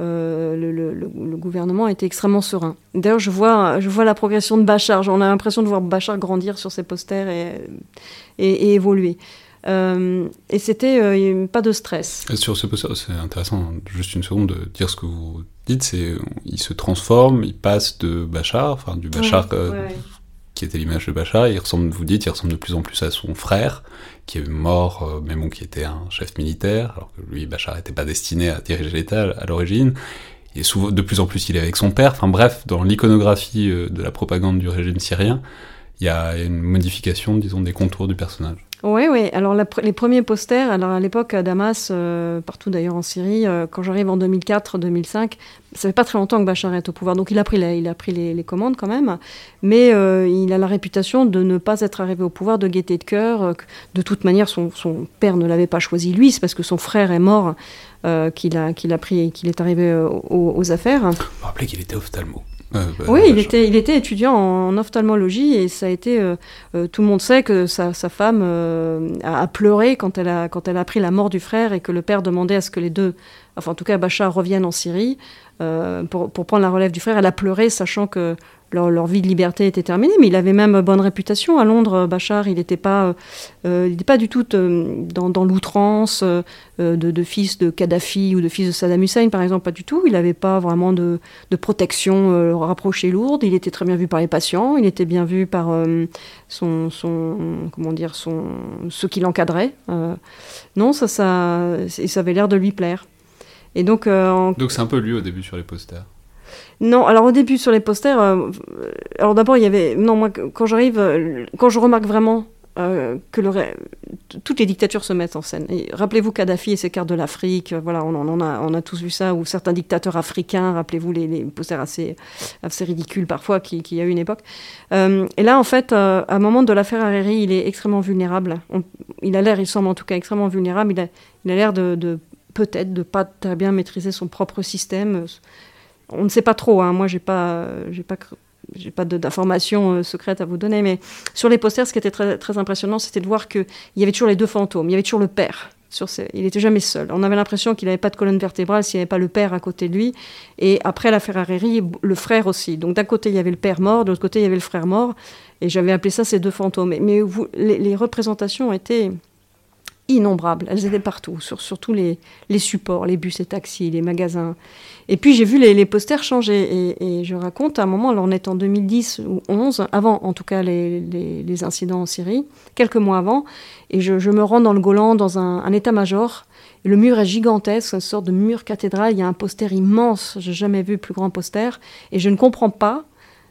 euh, le, gouvernement était extrêmement serein. D'ailleurs, je vois, je vois la progression de Bachar. On a l'impression de voir Bachar grandir sur ses posters et, et, évoluer. Euh, et c'était euh, pas de stress. Sur ce poster, c'est intéressant, juste une seconde, de dire ce que vous dites. C'est il se transforme, il passe de Bachar, enfin du Bachar qui était l'image de Bachar, il ressemble, vous dites, il ressemble de plus en plus à son frère, qui est mort, euh, mais bon, qui était un chef militaire, alors que lui, Bachar n'était pas destiné à diriger l'État à l'origine. Et souvent, de plus en plus, il est avec son père. Enfin bref, dans l'iconographie euh, de la propagande du régime syrien, il y a une modification, disons, des contours du personnage. Oui, oui. Alors les premiers posters, alors à l'époque à Damas, euh, partout d'ailleurs en Syrie, quand j'arrive en 2004-2005, ça fait pas très longtemps que Bachar est au pouvoir, donc il a pris les, il a pris les, commandes quand même, mais euh, il a la réputation de ne pas être arrivé au pouvoir de gaieté de cœur. de toute manière, son, père ne l'avait pas choisi lui, c'est parce que son frère est mort qu'il a, qu'il a pris, qu'il est arrivé aux, aux affaires. Vous rappelez qu'il était ophtalmo. Bah, oui, il était, il était étudiant en ophtalmologie et ça a été. Euh, euh, tout le monde sait que sa, femme euh, a, pleuré quand elle a, quand elle a appris la mort du frère et que le père demandait à ce que les deux, enfin en tout cas Bachar, reviennent en Syrie pour, pour, prendre la relève du frère. Elle a pleuré, sachant que leur, vie de liberté était terminée, mais il avait même bonne réputation à Londres. Bachar, il n'était pas, euh, pas du tout euh, dans, l'outrance euh, de, fils de Kadhafi ou de fils de Saddam Hussein, par exemple, pas du tout. Il n'avait pas vraiment de, protection rapprochée lourde. Il était très bien vu par les patients. Il était bien vu par son, son, comment dire, son, ceux qui l'encadraient. non, ça, ça, ça avait l'air de lui plaire. Et donc, donc c'est un peu lui au début sur les posters. Non, alors au début sur les posters, euh, alors d'abord il y avait, non moi quand j'arrive, euh, quand je remarque vraiment euh, que le, toutes les dictatures se mettent en scène. Rappelez-vous Kadhafi et ses cartes de l'Afrique, voilà, on, on, a, on a tous vu ça, ou certains dictateurs africains, rappelez-vous les, posters assez, assez ridicules parfois qu'il qui y a eu une époque. et là en fait, à un moment de l'affaire Hariri, il est extrêmement vulnérable. il a l'air, il semble en tout cas extrêmement vulnérable, il a l'air de, de peut-être de pas très bien maîtriser son propre système on ne sait pas trop. Hein. Moi, j'ai pas, j'ai pas, j'ai pas d'informations euh, secrètes à vous donner, mais sur les posters, ce qui était très, impressionnant, c'était de voir qu'il y avait toujours les deux fantômes. Il y avait toujours le père. Sur Il n'était jamais seul. On avait l'impression qu'il n'avait pas de colonne vertébrale s'il n'y avait pas le père à côté de lui. Et après la Ferrari, le frère aussi. Donc d'un côté, il y avait le père mort, de l'autre côté, il y avait le frère mort. Et j'avais appelé ça ces deux fantômes. Mais, les, les représentations étaient innombrables. Elles étaient partout, sur, tous les, supports, les bus et taxis, les magasins. Et puis j'ai vu les, posters changer. Et, je raconte, à un moment, alors on est en 2010 ou 11, avant en tout cas les, incidents en Syrie, quelques mois avant, et je, me rends dans le Golan, dans un, état-major. Le mur est gigantesque, une sorte de mur cathédrale. Il y a un poster immense, j'ai jamais vu plus grand poster. Et je ne comprends pas,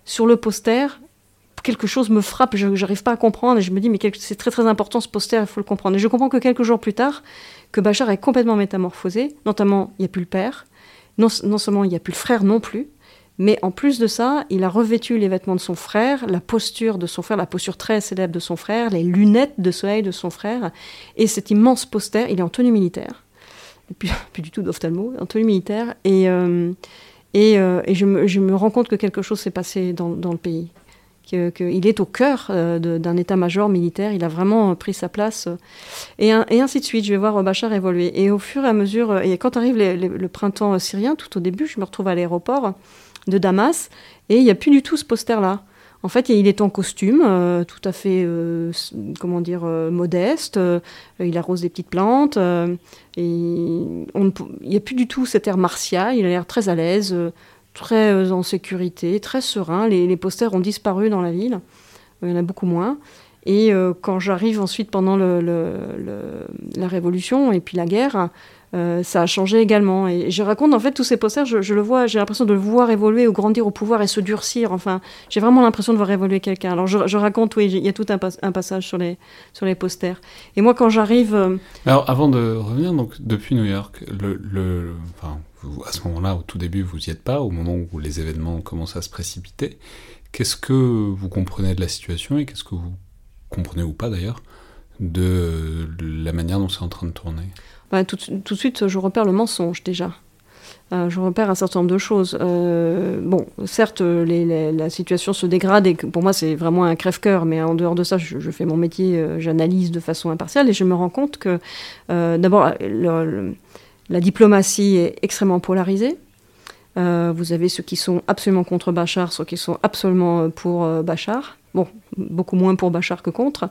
sur le poster, quelque chose me frappe, je n'arrive pas à comprendre, et je me dis, mais c'est très très important ce poster, il faut le comprendre. Et je comprends que quelques jours plus tard, que Bachar est complètement métamorphosé, notamment il n'y a plus le père, non, seulement il n'y a plus le frère non plus, mais en plus de ça, il a revêtu les vêtements de son frère, la posture de son frère, la posture très célèbre de son frère, les lunettes de soleil de son frère, et cet immense poster, il est en tenue militaire, plus du tout d'ophtalmo, en tenue militaire, et, euh, euh, je, me, rends compte que quelque chose s'est passé dans le pays qu'il est au cœur euh, d'un état-major militaire, il a vraiment pris sa place, et, et, ainsi de suite. Je vais voir Bachar évoluer. Et au fur et à mesure, et quand arrive le printemps syrien, tout au début, je me retrouve à l'aéroport de Damas, et il n'y a plus du tout ce poster-là. En fait, il est en costume, euh, tout à fait, euh, comment dire, modeste. il arrose des petites plantes. et il n'y a plus du tout cet air martial. Il a l'air très à l'aise très euh, en sécurité, très serein. Les, posters ont disparu dans la ville. Il y en a beaucoup moins. Et euh, quand j'arrive ensuite pendant la Révolution et puis la guerre, euh, ça a changé également. Et je raconte en fait tous ces posters, je, le vois, j'ai l'impression de le voir évoluer ou grandir au pouvoir et se durcir. Enfin, j'ai vraiment l'impression de voir évoluer quelqu'un. Alors je, raconte, oui, il y a tout un, passage sur les, posters. Et moi, quand j'arrive. Alors avant de revenir, donc depuis New York, le à ce moment-là, au tout début, vous n'y êtes pas, au moment où les événements commencent à se précipiter. Qu'est-ce que vous comprenez de la situation et qu'est-ce que vous comprenez ou pas d'ailleurs de la manière dont c'est en train de tourner? Bah, tout, de suite, je repère le mensonge déjà. je repère un certain nombre de choses. bon, certes, la situation se dégrade et pour moi c'est vraiment un crève-cœur, mais en dehors de ça, je, fais mon métier, j'analyse de façon impartiale et je me rends compte que d'abord la diplomatie est extrêmement polarisée. Euh, vous avez ceux qui sont absolument contre Bachar, ceux qui sont absolument euh, pour euh, Bachar. Bon, beaucoup moins pour Bachar que contre.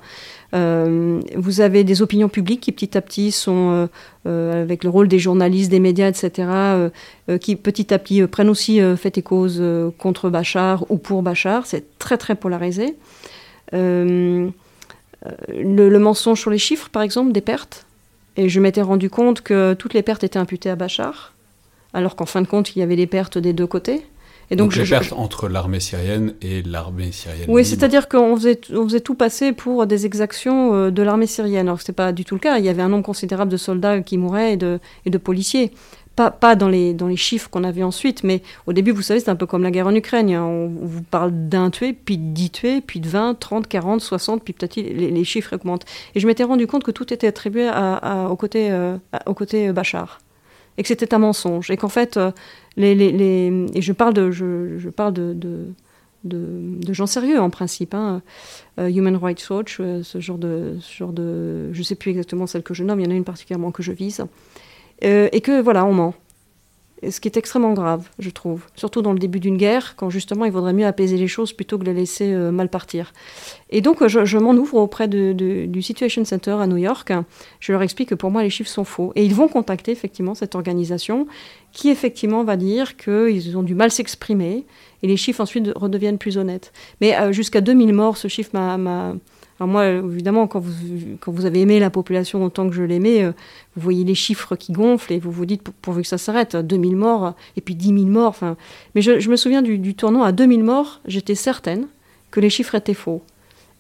vous avez des opinions publiques qui petit à petit sont, avec le rôle des journalistes, des médias, etc., qui petit à petit prennent aussi fait et cause contre Bachar ou pour Bachar. C'est très très polarisé. Le, le, mensonge sur les chiffres, par exemple, des pertes. Et je m'étais rendu compte que toutes les pertes étaient imputées à Bachar alors qu'en fin de compte, il y avait des pertes des deux côtés. Et donc, les pertes entre l'armée syrienne et l'armée syrienne. Oui, c'est-à-dire qu'on faisait, on faisait tout passer pour des exactions euh, de l'armée syrienne. Alors que ce pas du tout le cas. Il y avait un nombre considérable de soldats qui mouraient et de, et de policiers. Pas, dans, les, dans les chiffres qu'on avait ensuite, mais au début, vous savez, c'est un peu comme la guerre en Ukraine. Hein. On, vous parle d'un tué, puis de dix tués, puis de 20, 30, 40, 60, puis peut-être les, les, chiffres augmentent. Et je m'étais rendu compte que tout était attribué au, côté, euh, au côté Bachar et que c'était un mensonge et qu'en fait euh, les, les, les, et je parle de je, je parle de, de, de, gens sérieux en principe hein. Euh, Human Rights Watch euh, ce genre de ce genre de je sais plus exactement celle que je nomme il y en a une particulièrement que je vise et que voilà on ment ce qui est extrêmement grave, je trouve. Surtout dans le début d'une guerre, quand justement il vaudrait mieux apaiser les choses plutôt que les laisser euh, mal partir. Et donc je, m'en ouvre auprès du Situation Center à New York. Je leur explique que pour moi les chiffres sont faux. Et ils vont contacter effectivement cette organisation qui effectivement va dire qu'ils ont du mal s'exprimer et les chiffres ensuite redeviennent plus honnêtes. Mais euh, jusqu'à 2000 morts, ce chiffre m'a alors moi, évidemment, quand vous, avez aimé la population autant que je l'aimais, euh, vous voyez les chiffres qui gonflent et vous vous dites pourvu que ça s'arrête, 2000 morts et puis 10 000 morts. Mais je, me souviens du, tournant à 2000 morts, j'étais certaine que les chiffres étaient faux.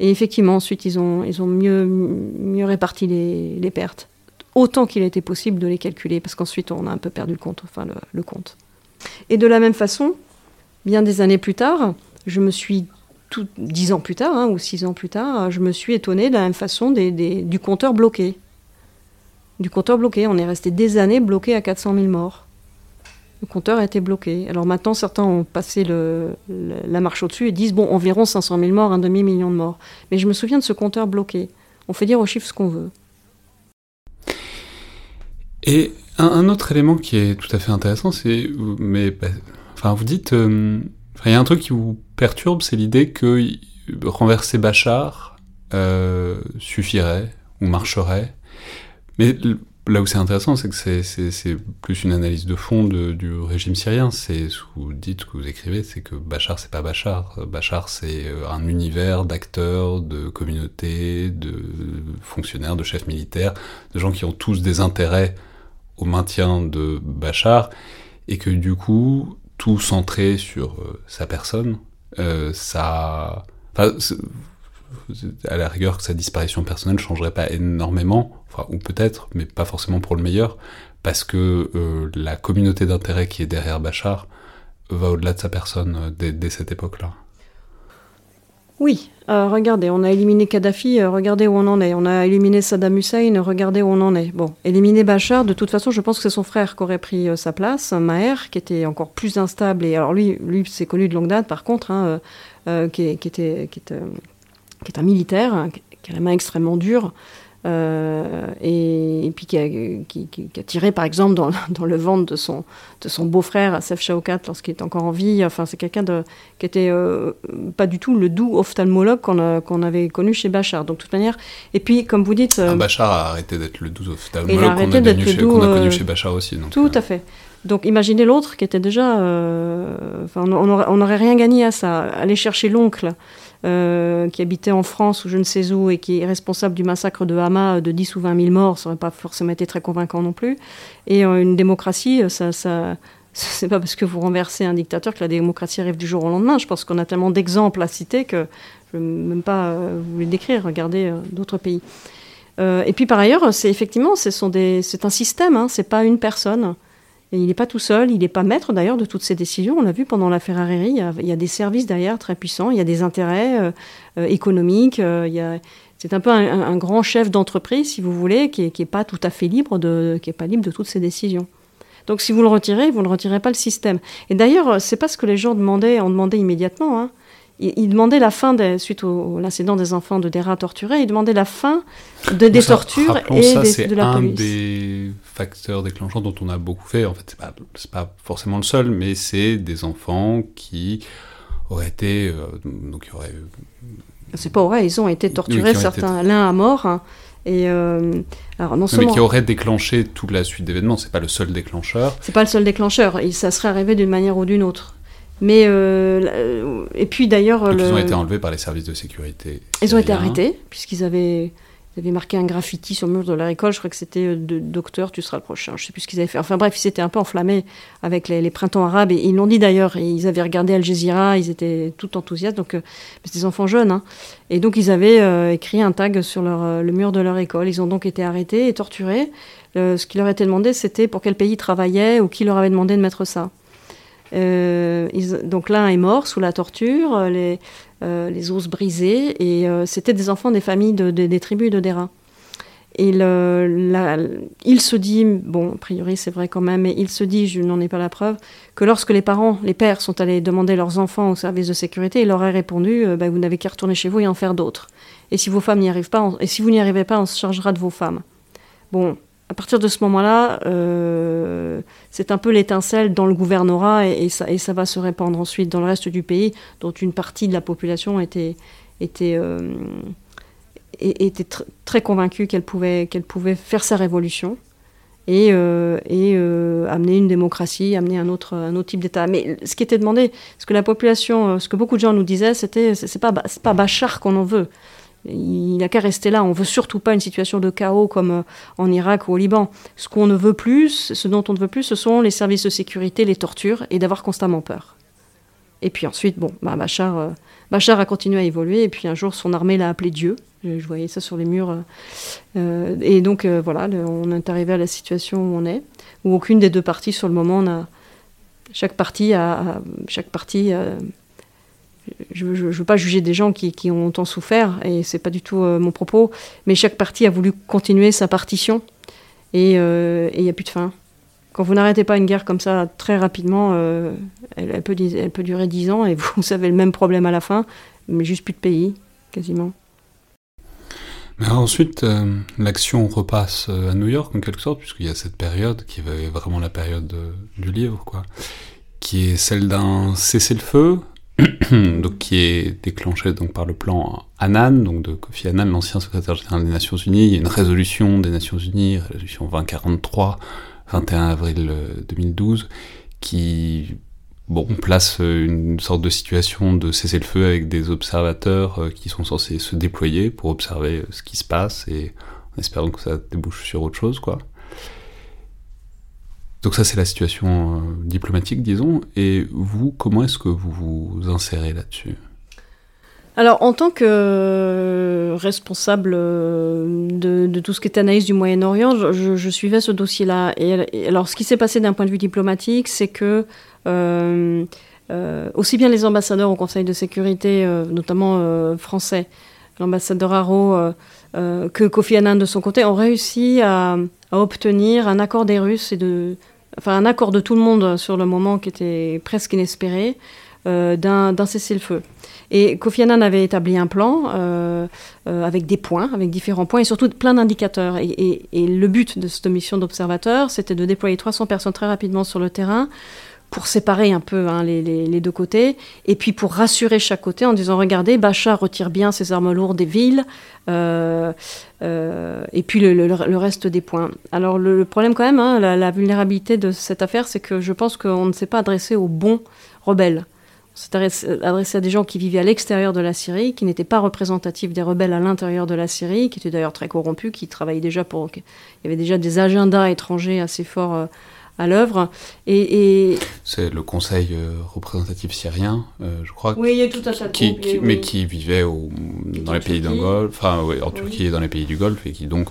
Et effectivement, ensuite, ils ont, mieux, réparti les, pertes, autant qu'il était possible de les calculer, parce qu'ensuite, on a un peu perdu le compte, enfin le compte. Et de la même façon, bien des années plus tard, je me suis dix ans plus tard, hein, ou six ans plus tard, je me suis étonnée de la même façon du compteur bloqué. Du compteur bloqué. On est resté des années bloqué à 400 000 morts. Le compteur a été bloqué. Alors maintenant, certains ont passé la marche au-dessus et disent, bon, environ 500 000 morts, un demi-million de morts. Mais je me souviens de ce compteur bloqué. On fait dire aux chiffres ce qu'on veut. Et un, autre élément qui est tout à fait intéressant, c'est, mais, bah, enfin, vous dites, euh, il y a un truc qui vous perturbe, c'est l'idée que renverser Bachar euh, suffirait ou marcherait. Mais là où c'est intéressant, c'est que c'est plus une analyse de fond du régime syrien. C'est ce que vous dites, ce que vous écrivez, c'est que Bachar, c'est pas Bachar. Bachar, c'est euh, un univers d'acteurs, de communautés, de fonctionnaires, de chefs militaires, de gens qui ont tous des intérêts au maintien de Bachar, et que du coup, tout centré sur euh, sa personne, euh, ça, à la rigueur sa disparition personnelle changerait pas énormément, ou peut-être, mais pas forcément pour le meilleur, parce que euh, la communauté d'intérêt qui est derrière Bachar va au-delà de sa personne dès cette époque-là. Oui, euh, regardez, on a éliminé Kadhafi, euh, regardez où on en est. On a éliminé Saddam Hussein, regardez où on en est. Bon, éliminer Bachar, de toute façon, je pense que c'est son frère qui aurait pris euh, sa place, Maher, qui était encore plus instable. Et alors lui, lui c'est connu de longue date, par contre, hein, qui, était, qui, est un militaire, hein, qui a la main extrêmement dure. Euh, et, puis qui a, qui, a, tiré par exemple dans, dans, le ventre de son, de son beau-frère Asef Shaokat lorsqu'il était encore en vie. Enfin, c'est quelqu'un qui était euh, pas du tout le doux ophtalmologue qu'on avait connu chez Bachar. Donc, de toute manière, et puis comme vous dites. Euh, Bachar a arrêté d'être le doux ophtalmologue qu'on a, a, connu chez Bachar aussi. Donc, tout à fait. Donc imaginez l'autre qui était déjà... On n'aurait rien gagné à ça. Aller chercher l'oncle euh, qui habitait en France ou je ne sais où et qui est responsable du massacre de Hama de 10 ou 20 000 morts, ça n'aurait pas forcément été très convaincant non plus. Et euh, une démocratie, euh, ça, ça c'est pas parce que vous renversez un dictateur que la démocratie arrive du jour au lendemain. Je pense qu'on a tellement d'exemples à citer que je ne vais même pas vous les décrire. Regardez d'autres pays. et puis par ailleurs, c'est effectivement, c'est un système, hein, c'est pas une personne il n'est pas tout seul, il n'est pas maître d'ailleurs de toutes ces décisions. On l'a vu pendant l'affaire Hariri, il, y, a, des services derrière très puissants, il y a des intérêts euh, euh, économiques, euh, c'est un peu un, grand chef d'entreprise, si vous voulez, qui n'est pas tout à fait libre de, qui pas libre de toutes ces décisions. Donc si vous le retirez, vous ne retirez pas le système. Et d'ailleurs, c'est pas ce que les gens demandaient, ont demandé immédiatement. Hein. Ils, demandaient la fin, des, suite au, l'incident des enfants de Dera torturés, ils demandaient la fin de, des tortures et ça, de la police. C'est un des facteurs déclenchants dont on a beaucoup fait. En fait, c'est pas, pas forcément le seul, mais c'est des enfants qui auraient été... Euh, donc, il y aurait... C'est pas vrai, ils ont été torturés, certains, l'un à mort, hein. Et euh, alors non seulement... Mais qui aurait déclenché toute la suite d'événements, c'est pas le seul déclencheur. C'est pas le seul déclencheur, et ça serait arrivé d'une manière ou d'une autre. Mais euh, et puis d'ailleurs, le... ils ont été enlevés par les services de sécurité. Ils ont été arrêtés puisqu'ils avaient ils avaient marqué un graffiti sur le mur de leur école. Je crois que c'était euh, Docteur, tu seras le prochain. Je sais plus ce qu'ils avaient fait. Enfin bref, ils s'étaient un peu enflammés avec les, printemps arabes. Et ils l'ont dit d'ailleurs. Ils avaient regardé Al Jazeera. Ils étaient tout enthousiastes. Donc, euh, c'était des enfants jeunes. Hein. Et donc, ils avaient euh, écrit un tag sur leur, le mur de leur école. Ils ont donc été arrêtés et torturés. ce qui leur était demandé, c'était pour quel pays ils travaillaient ou qui leur avait demandé de mettre ça. Donc l'un est mort sous la torture. Les, euh, les os brisés, et euh, c'était des enfants des familles des tribus de Dera. Et il se dit, bon, a priori c'est vrai quand même, mais il se dit, je n'en ai pas la preuve, que lorsque les parents, les pères sont allés demander leurs enfants au service de sécurité, il leur a répondu, euh, bah, vous n'avez qu'à retourner chez vous et en faire d'autres. Et si vos femmes n'y arrivent pas, et si vous n'y arrivez pas, on se chargera de vos femmes. Bon, à partir de ce moment-là, euh, c'est un peu l'étincelle dans le gouvernorat et, ça, va se répandre ensuite dans le reste du pays, dont une partie de la population était, euh, très convaincue qu'elle pouvait, faire sa révolution et, euh, amener une démocratie, amener un autre, un autre type d'État. Mais ce qui était demandé, ce que la population, ce que beaucoup de gens nous disaient, c'était c'est pas, pas Bachar qu'on en veut. Il n'a qu'à rester là. On veut surtout pas une situation de chaos comme euh, en Irak ou au Liban. Ce qu'on ne veut plus, ce dont on ne veut plus, ce sont les services de sécurité, les tortures et d'avoir constamment peur. Et puis ensuite, bon, bah, Bachar, euh, Bachar a continué à évoluer. Et puis un jour, son armée l'a appelé Dieu. Je, voyais ça sur les murs. Euh, et donc voilà, on est arrivé à la situation où on est, où aucune des deux parties, sur le moment, on a, chaque partie a, chaque partie je ne veux pas juger des gens qui, ont tant souffert, et c'est pas du tout euh, mon propos, mais chaque partie a voulu continuer sa partition, et il euh, n'y a plus de fin. Quand vous n'arrêtez pas une guerre comme ça très rapidement, euh, elle, peut, elle, peut, durer dix ans, et vous avez le même problème à la fin, mais juste plus de pays, quasiment. Mais ensuite, l'action repasse à New York, en quelque sorte, puisqu'il y a cette période, qui est vraiment la période du livre, quoi, qui est celle d'un cessez-le-feu, donc qui est déclenché donc par le plan Annan, donc de Kofi Annan, l'ancien secrétaire général des Nations Unies. Il y a une résolution des Nations Unies, résolution 2043, 21 avril 2012, euh, qui bon, place une sorte de situation de cessez-le-feu avec des observateurs euh, qui sont censés se déployer pour observer ce qui se passe et en espérant que ça débouche sur autre chose, quoi. Donc ça, c'est la situation euh, diplomatique, disons. Et vous, comment est-ce que vous vous insérez là-dessus? Alors, en tant que responsable euh, de, tout ce qui est analyse du Moyen-Orient, je, suivais ce dossier-là. Et, alors, ce qui s'est passé d'un point de vue diplomatique, c'est que euh, aussi bien les ambassadeurs au Conseil de sécurité, notamment français, l'ambassadeur Haro, que Kofi Annan de son côté, ont réussi à obtenir un accord des Russes et de, enfin un accord de tout le monde sur le moment qui était presque inespéré euh, d'un cessez-le-feu. Et Kofi Annan avait établi un plan euh, euh, avec des points, avec différents points et surtout plein d'indicateurs. Et, le but de cette mission d'observateur, c'était de déployer 300 personnes très rapidement sur le terrain pour séparer un peu hein, les, deux côtés, et puis pour rassurer chaque côté en disant regardez, Bachar retire bien ses armes lourdes des villes, euh, euh, et puis le, reste des points. Alors le, problème quand même, hein, la, vulnérabilité de cette affaire, c'est que je pense qu'on ne s'est pas adressé aux bons rebelles. On s'est adressé à des gens qui vivaient à l'extérieur de la Syrie, qui n'étaient pas représentatifs des rebelles à l'intérieur de la Syrie, qui étaient d'ailleurs très corrompus, qui travaillaient déjà pour... Il y avait déjà des agendas étrangers assez forts. Euh, à l'œuvre. Et, C'est le Conseil euh, représentatif syrien, euh, je crois. Oui, il y a tout un tas qui, Mais qui vivait au, dans les pays du Golfe, enfin en Turquie et dans les pays du Golfe, et qui donc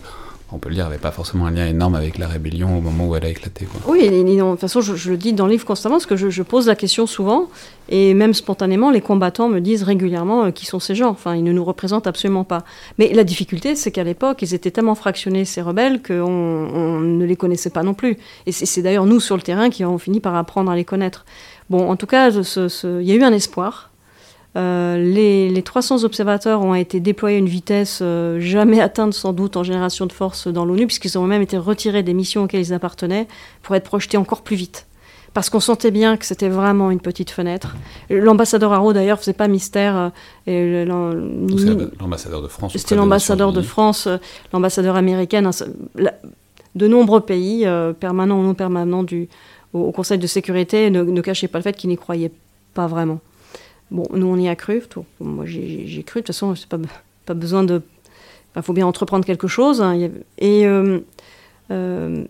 on peut le dire, n'avait pas forcément un lien énorme avec la rébellion au moment où elle a éclaté. Oui, de toute façon, je, le dis dans le livre constamment, parce que je, pose la question souvent, et même spontanément, les combattants me disent régulièrement euh, qui sont ces gens. Enfin, ils ne nous représentent absolument pas. Mais la difficulté, c'est qu'à l'époque, ils étaient tellement fractionnés, ces rebelles, qu'on ne les connaissait pas non plus. Et c'est d'ailleurs nous, sur le terrain, qui avons fini par apprendre à les connaître. Bon, en tout cas, il y a eu un espoir. Euh, les, 300 observateurs ont été déployés à une vitesse euh, jamais atteinte sans doute en génération de force dans l'ONU, puisqu'ils ont même été retirés des missions auxquelles ils appartenaient pour être projetés encore plus vite. Parce qu'on sentait bien que c'était vraiment une petite fenêtre. L'ambassadeur Haro, d'ailleurs, faisait pas mystère. Euh, l'ambassadeur de France. C'était l'ambassadeur de France, l'ambassadeur américaine, de nombreux pays, permanents ou non permanents, du, au, Conseil de sécurité, ne, ne cachaient pas le fait qu'ils n'y croyaient pas vraiment. Bon, nous, on y a cru. Moi, j'ai cru. De toute façon, c'est pas, pas besoin de. Il faut bien entreprendre quelque chose. Hein. Et euh, euh,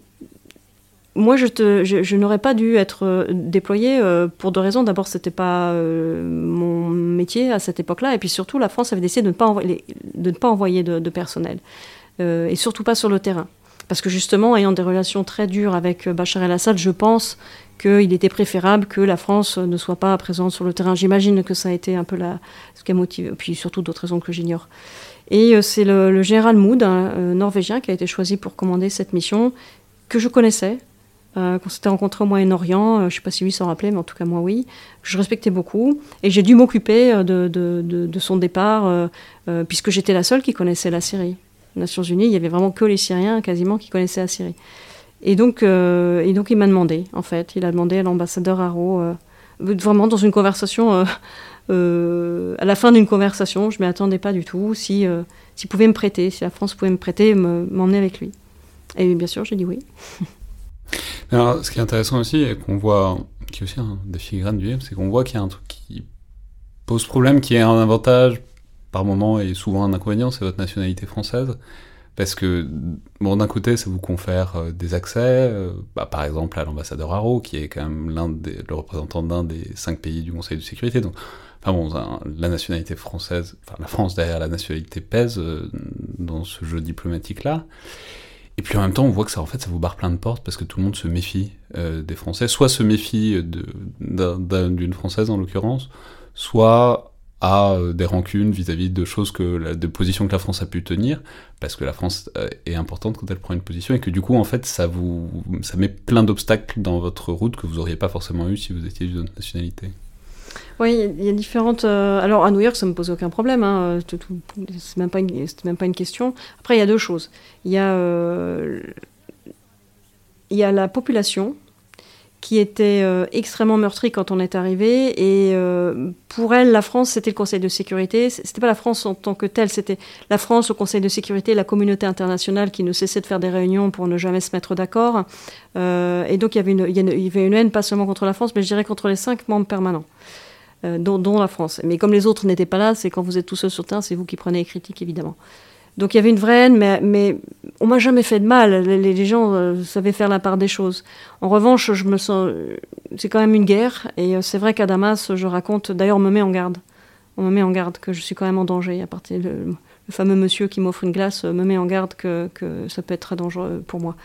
moi, je, je, n'aurais pas dû être euh, déployé pour deux raisons. D'abord, c'était pas mon métier à cette époque-là. Et puis surtout, la France avait décidé de ne pas envoyer, de, ne pas envoyer de personnel. et surtout pas sur le terrain. Parce que justement, ayant des relations très dures avec Bachar el-Assad, je pense qu'il était préférable que la France ne soit pas présente sur le terrain. J'imagine que ça a été un peu la, ce qui a motivé, puis surtout d'autres raisons que j'ignore. Et euh, c'est le, général Mood, un euh, norvégien, qui a été choisi pour commander cette mission, que je connaissais, euh, qu'on s'était rencontré au Moyen-Orient, je ne sais pas si lui s'en rappelait, mais en tout cas moi oui, je respectais beaucoup, et j'ai dû m'occuper de, son départ, puisque j'étais la seule qui connaissait la Syrie. Nations Unies, il y avait vraiment que les Syriens quasiment qui connaissaient la Syrie. Et donc, euh, et donc il m'a demandé, en fait, il a demandé à l'ambassadeur Haro, euh, vraiment dans une conversation, euh, à la fin d'une conversation, je ne m'y attendais pas du tout, si, s'il pouvait me prêter, si la France pouvait me prêter, m'emmener avec lui. Et bien sûr, j'ai dit oui. Alors, ce qui est intéressant aussi, et qu'on voit, qui est aussi un des filigranes du c'est qu'on voit qu'il y a un truc qui pose problème, qui est un avantage par moment et souvent un inconvénient, c'est votre nationalité française. Parce que, bon, d'un côté, ça vous confère euh, des accès, euh, bah, par exemple à l'ambassadeur Haro, qui est quand même l'un des, le représentant d'un des cinq pays du Conseil de sécurité. Donc, enfin bon, la nationalité française, enfin la France derrière la nationalité pèse euh, dans ce jeu diplomatique-là. Et puis en même temps, on voit que ça, en fait, ça vous barre plein de portes parce que tout le monde se méfie des Français, soit se méfie d'une Française en l'occurrence, soit a euh, des rancunes vis-à-vis de choses que de positions que la France a pu tenir parce que la France euh, est importante quand elle prend une position et que du coup en fait ça vous ça met plein d'obstacles dans votre route que vous auriez pas forcément eu si vous étiez d'une autre nationalité. Oui, il y a différentes. Euh, alors à New York, ça me pose aucun problème. Hein, c'est même pas une, même pas une question. Après, il y a deux choses. Il y a il y a la population qui était euh, extrêmement meurtrie quand on est arrivé. Et euh, pour elle, la France, c'était le Conseil de sécurité. C'était pas la France en tant que telle, c'était la France, le Conseil de sécurité, la communauté internationale qui ne cessait de faire des réunions pour ne jamais se mettre d'accord. Euh, et donc il y, avait une, il y avait une haine, pas seulement contre la France, mais je dirais contre les cinq membres permanents. Dont, dont, la France. Mais comme les autres n'étaient pas là, c'est quand vous êtes tout seul sur terrain, c'est vous qui prenez les critiques, évidemment. Donc il y avait une vraie haine, mais, mais on m'a jamais fait de mal. Les, gens euh, savaient faire la part des choses. En revanche, je me sens, c'est quand même une guerre, et euh, c'est vrai qu'à Damas, je raconte. D'ailleurs, on me met en garde. On me met en garde que je suis quand même en danger. À partir le, le fameux monsieur qui m'offre une glace euh, me met en garde que, que, ça peut être très dangereux pour moi.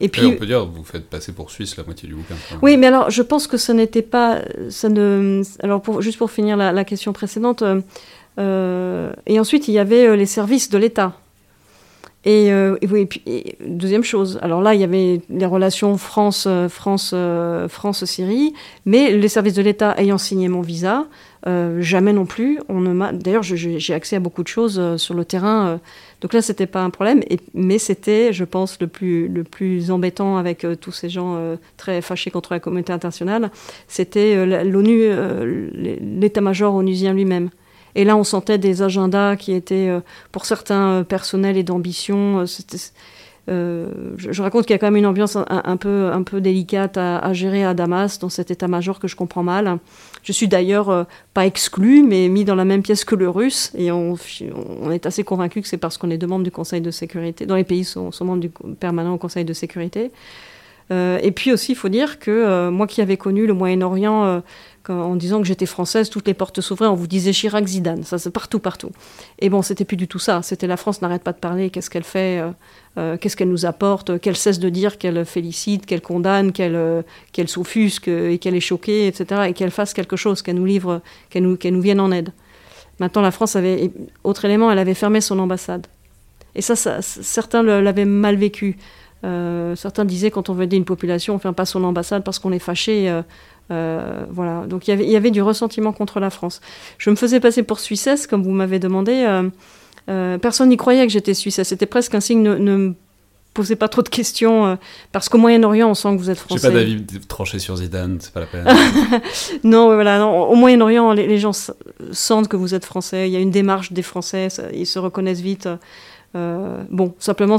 Et puis, on peut dire, vous faites passer pour Suisse la moitié du bouquin. Oui, mais alors, je pense que ce n'était pas, ça ne, alors pour, juste pour finir la, question précédente. Euh, et ensuite, il y avait euh, les services de l'État. Et, euh, et, deuxième chose, alors là, il y avait les relations France, France, France, Syrie, mais les services de l'État ayant signé mon visa, jamais non plus. On ne D'ailleurs, j'ai accès à beaucoup de choses sur le terrain. donc là, c'était pas un problème, mais c'était, je pense, le plus, le plus embêtant avec tous ces gens très fâchés contre la communauté internationale. C'était l'ONU, l'état-major onusien lui-même. Et là, on sentait des agendas qui étaient, euh, pour certains, euh, personnels et d'ambition. Euh, je, raconte qu'il y a quand même une ambiance un, peu, délicate à, gérer à Damas, dans cet état-major que je comprends mal. Je suis d'ailleurs pas exclu, mais mis dans la même pièce que le russe, et on, on est assez convaincu que c'est parce qu'on est deux membres du Conseil de sécurité, dans les pays sont, sont membres du permanent au Conseil de sécurité. et puis aussi, il faut dire que moi qui avais connu le Moyen-Orient en disant que j'étais française, toutes les portes s'ouvraient, on vous disait Chirac, Zidane, ça c'est partout, partout. Et bon, c'était plus du tout ça, c'était la France n'arrête pas de parler, qu'est-ce qu'elle fait, euh, euh, qu'est-ce qu'elle nous apporte, qu'elle cesse de dire qu'elle félicite, qu'elle condamne, qu'elle euh, s'offusque et qu'elle est choquée, etc. Et qu'elle fasse quelque chose, qu'elle nous livre, qu'elle nous, vienne en aide. Maintenant, la France avait, autre élément, elle avait fermé son ambassade. Et ça, ça certains l'avaient mal vécu. certains disaient quand on veut aider une population, on ferme pas son ambassade parce qu'on est fâché. Euh, voilà, donc il y avait du ressentiment contre la France. Je me faisais passer pour Suissesse, comme vous m'avez demandé. Euh, euh, personne n'y croyait que j'étais Suissesse. C'était presque un signe, ne, ne me posez pas trop de questions, parce qu'au Moyen-Orient, on sent que vous êtes français. J'ai pas d'avis tranché sur Zidane, c'est pas la peine. non, voilà, au Moyen-Orient, les, gens sentent que vous êtes français. Il y a une démarche des Français, ils se reconnaissent vite. bon, simplement,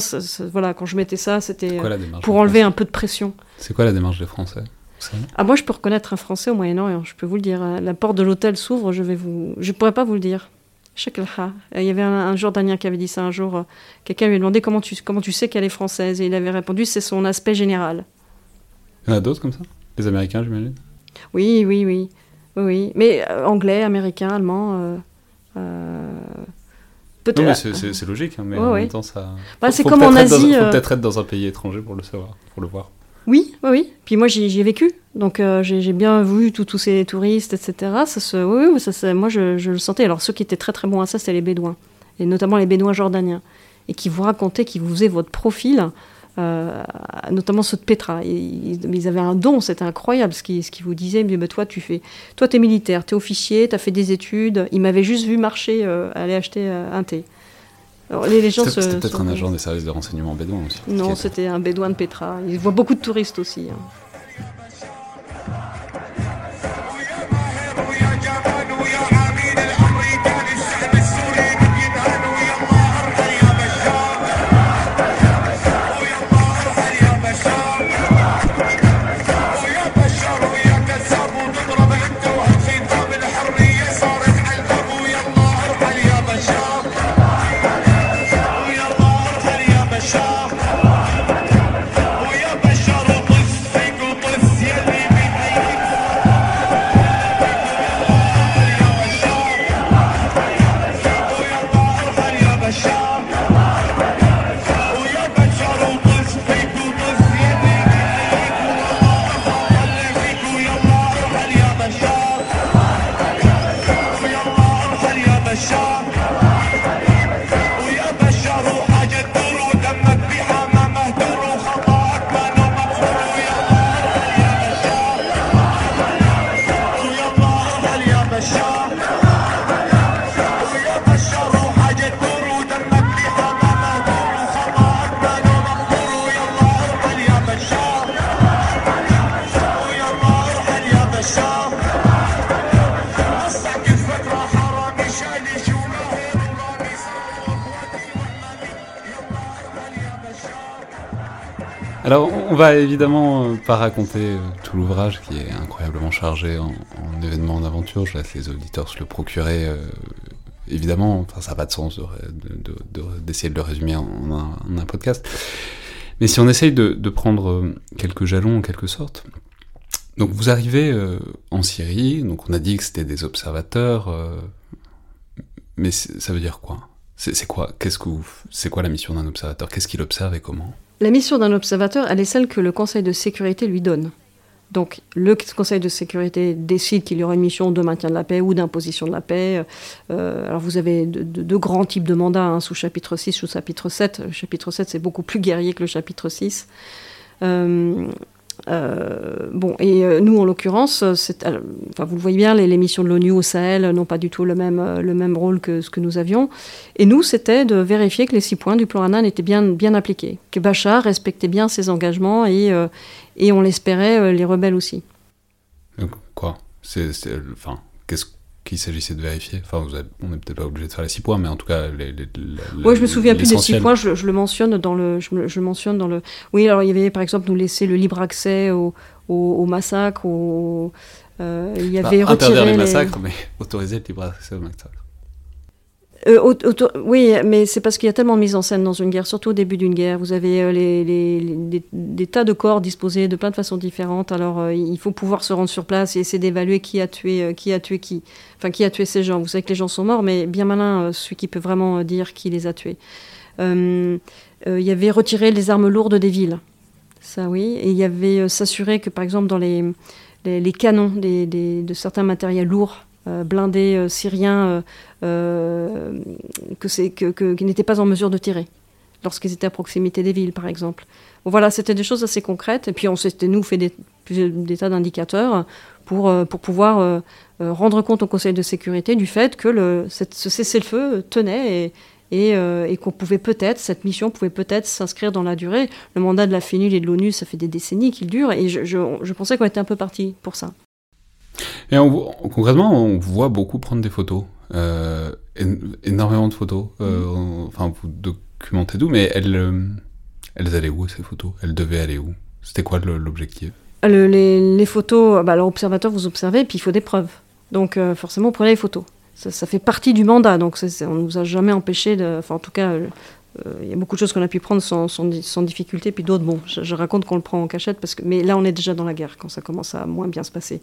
voilà, quand je mettais ça, c'était pour enlever un peu de pression. C'est quoi la démarche des Français? Ah, moi, je peux reconnaître un Français au Moyen-Orient, je peux vous le dire. La porte de l'hôtel s'ouvre, je vais vous... Je pourrais pas vous le dire. Il y avait un, Jordanien qui avait dit ça un jour. Quelqu'un lui a demandé comment tu, comment tu sais qu'elle est française. Et il avait répondu c'est son aspect général. Il y en a d'autres comme ça? Les Américains, j'imagine? Oui, oui, oui. oui, oui. Mais euh, anglais, américain, allemand. Euh, euh, peut-être. c'est logique, hein, mais en même temps, ça. Bah, c'est comme en Asie. Il faut peut-être être dans un pays étranger pour le savoir, pour le voir. Oui, oui, oui. Puis moi, j'y ai vécu. Donc, euh, j'ai bien vu tous ces touristes, etc. Ça oui, ça, moi, je, le sentais. Alors, ceux qui étaient très, très bons à ça, c'était les Bédouins. Et notamment les Bédouins jordaniens. Et qui vous racontaient, qui vous faisaient votre profil, euh, notamment ceux de Petra. Ils, avaient un don, c'était incroyable ce qu'ils qui vous disaient. Mais, toi, tu fais, toi, t'es militaire, t'es officier, t'as fait des études. Ils m'avaient juste vu marcher, euh, aller acheter un thé. C'était peut-être un agent des services de renseignement bédouin aussi. Non, c'était un bédouin de Petra. Il voit beaucoup de touristes aussi. Hein. Alors, on va évidemment euh, pas raconter euh, tout l'ouvrage qui est incroyablement chargé en, événements d'aventure. Je laisse les auditeurs se le procurer. Euh, évidemment, enfin, ça n'a pas de sens d'essayer de, le résumer en, un, podcast. Mais si on essaye de, prendre quelques jalons en quelque sorte. Donc, vous arrivez en Syrie. Donc, on a dit que c'était des observateurs. mais ça veut dire quoi? C'est quoi Qu'est-ce la mission d'un observateur? Qu'est-ce qu'il observe et comment? La mission d'un observateur, elle est celle que le Conseil de sécurité lui donne. Donc le Conseil de sécurité décide qu'il y aura une mission de maintien de la paix ou d'imposition de la paix. Euh, alors vous avez deux grands types de mandats, hein, sous chapitre 6, sous chapitre 7. Le chapitre 7, c'est beaucoup plus guerrier que le chapitre 6. Euh, bon, et euh, nous, en l'occurrence, euh, enfin, vous le voyez bien, les, missions de l'ONU au Sahel n'ont pas du tout le même, le même rôle que ce que nous avions. Et nous, c'était de vérifier que les six points du plan Annan étaient bien, bien appliqués, que Bachar respectait bien ses engagements et, et on l'espérait, les rebelles aussi. Quoi? Enfin, qu'est-ce qu'il s'agissait de vérifier Enfin, on n'est peut-être pas obligé de faire les six points, mais en tout cas, les. les, oui, je me souviens plus des six points. Je, le mentionne dans le. Je, mentionne dans le. Oui, alors il y avait par exemple nous laisser le libre accès au, au, massacre, au, euh, il y avait bah, interdire les massacres, mais autoriser le libre accès au massacre. Euh, oui, mais c'est parce qu'il y a tellement de mise en scène dans une guerre, surtout au début d'une guerre. Vous avez euh, des tas de corps disposés de plein de façons différentes. Alors, euh, il faut pouvoir se rendre sur place et essayer d'évaluer qui a tué qui a tué qui. Enfin, qui a tué ces gens. Vous savez que les gens sont morts, mais bien malin celui qui peut vraiment dire qui les a tués. Il y avait retirer les armes lourdes des villes. Ça, oui. Et il y avait s'assurer que, par exemple, dans les, canons de certains matériels lourds, blindés euh, syriens euh, que c'est, que, qui n'étaient pas en mesure de tirer lorsqu'ils étaient à proximité des villes, par exemple. voilà, c'était des choses assez concrètes. Et puis on s'était, nous, fait des, tas d'indicateurs pour, pour pouvoir rendre compte au Conseil de sécurité du fait que le, ce cessez-le-feu tenait et, et, qu'on pouvait peut-être, cette mission pouvait peut-être s'inscrire dans la durée. Le mandat de la FINUL et de l'ONU, ça fait des décennies qu'il dure, et je, je, je pensais qu'on était un peu parti pour ça. Et concrètement, on voit beaucoup prendre des photos, euh, énormément de photos. Euh, mm. enfin, vous documentez tout, mais elles, euh, elles allaient où ces photos? Elles devaient aller où? C'était quoi l'objectif? Les, photos, bah, l'observateur vous observez, puis il faut des preuves. Donc forcément, vous prenez les photos. Ça, fait partie du mandat, donc on ne nous a jamais empêché de. Enfin, en tout cas, euh, il y a beaucoup de choses qu'on a pu prendre sans, difficulté, puis d'autres, bon, je, raconte qu'on le prend en cachette, parce que, mais là, on est déjà dans la guerre, quand ça commence à moins bien se passer.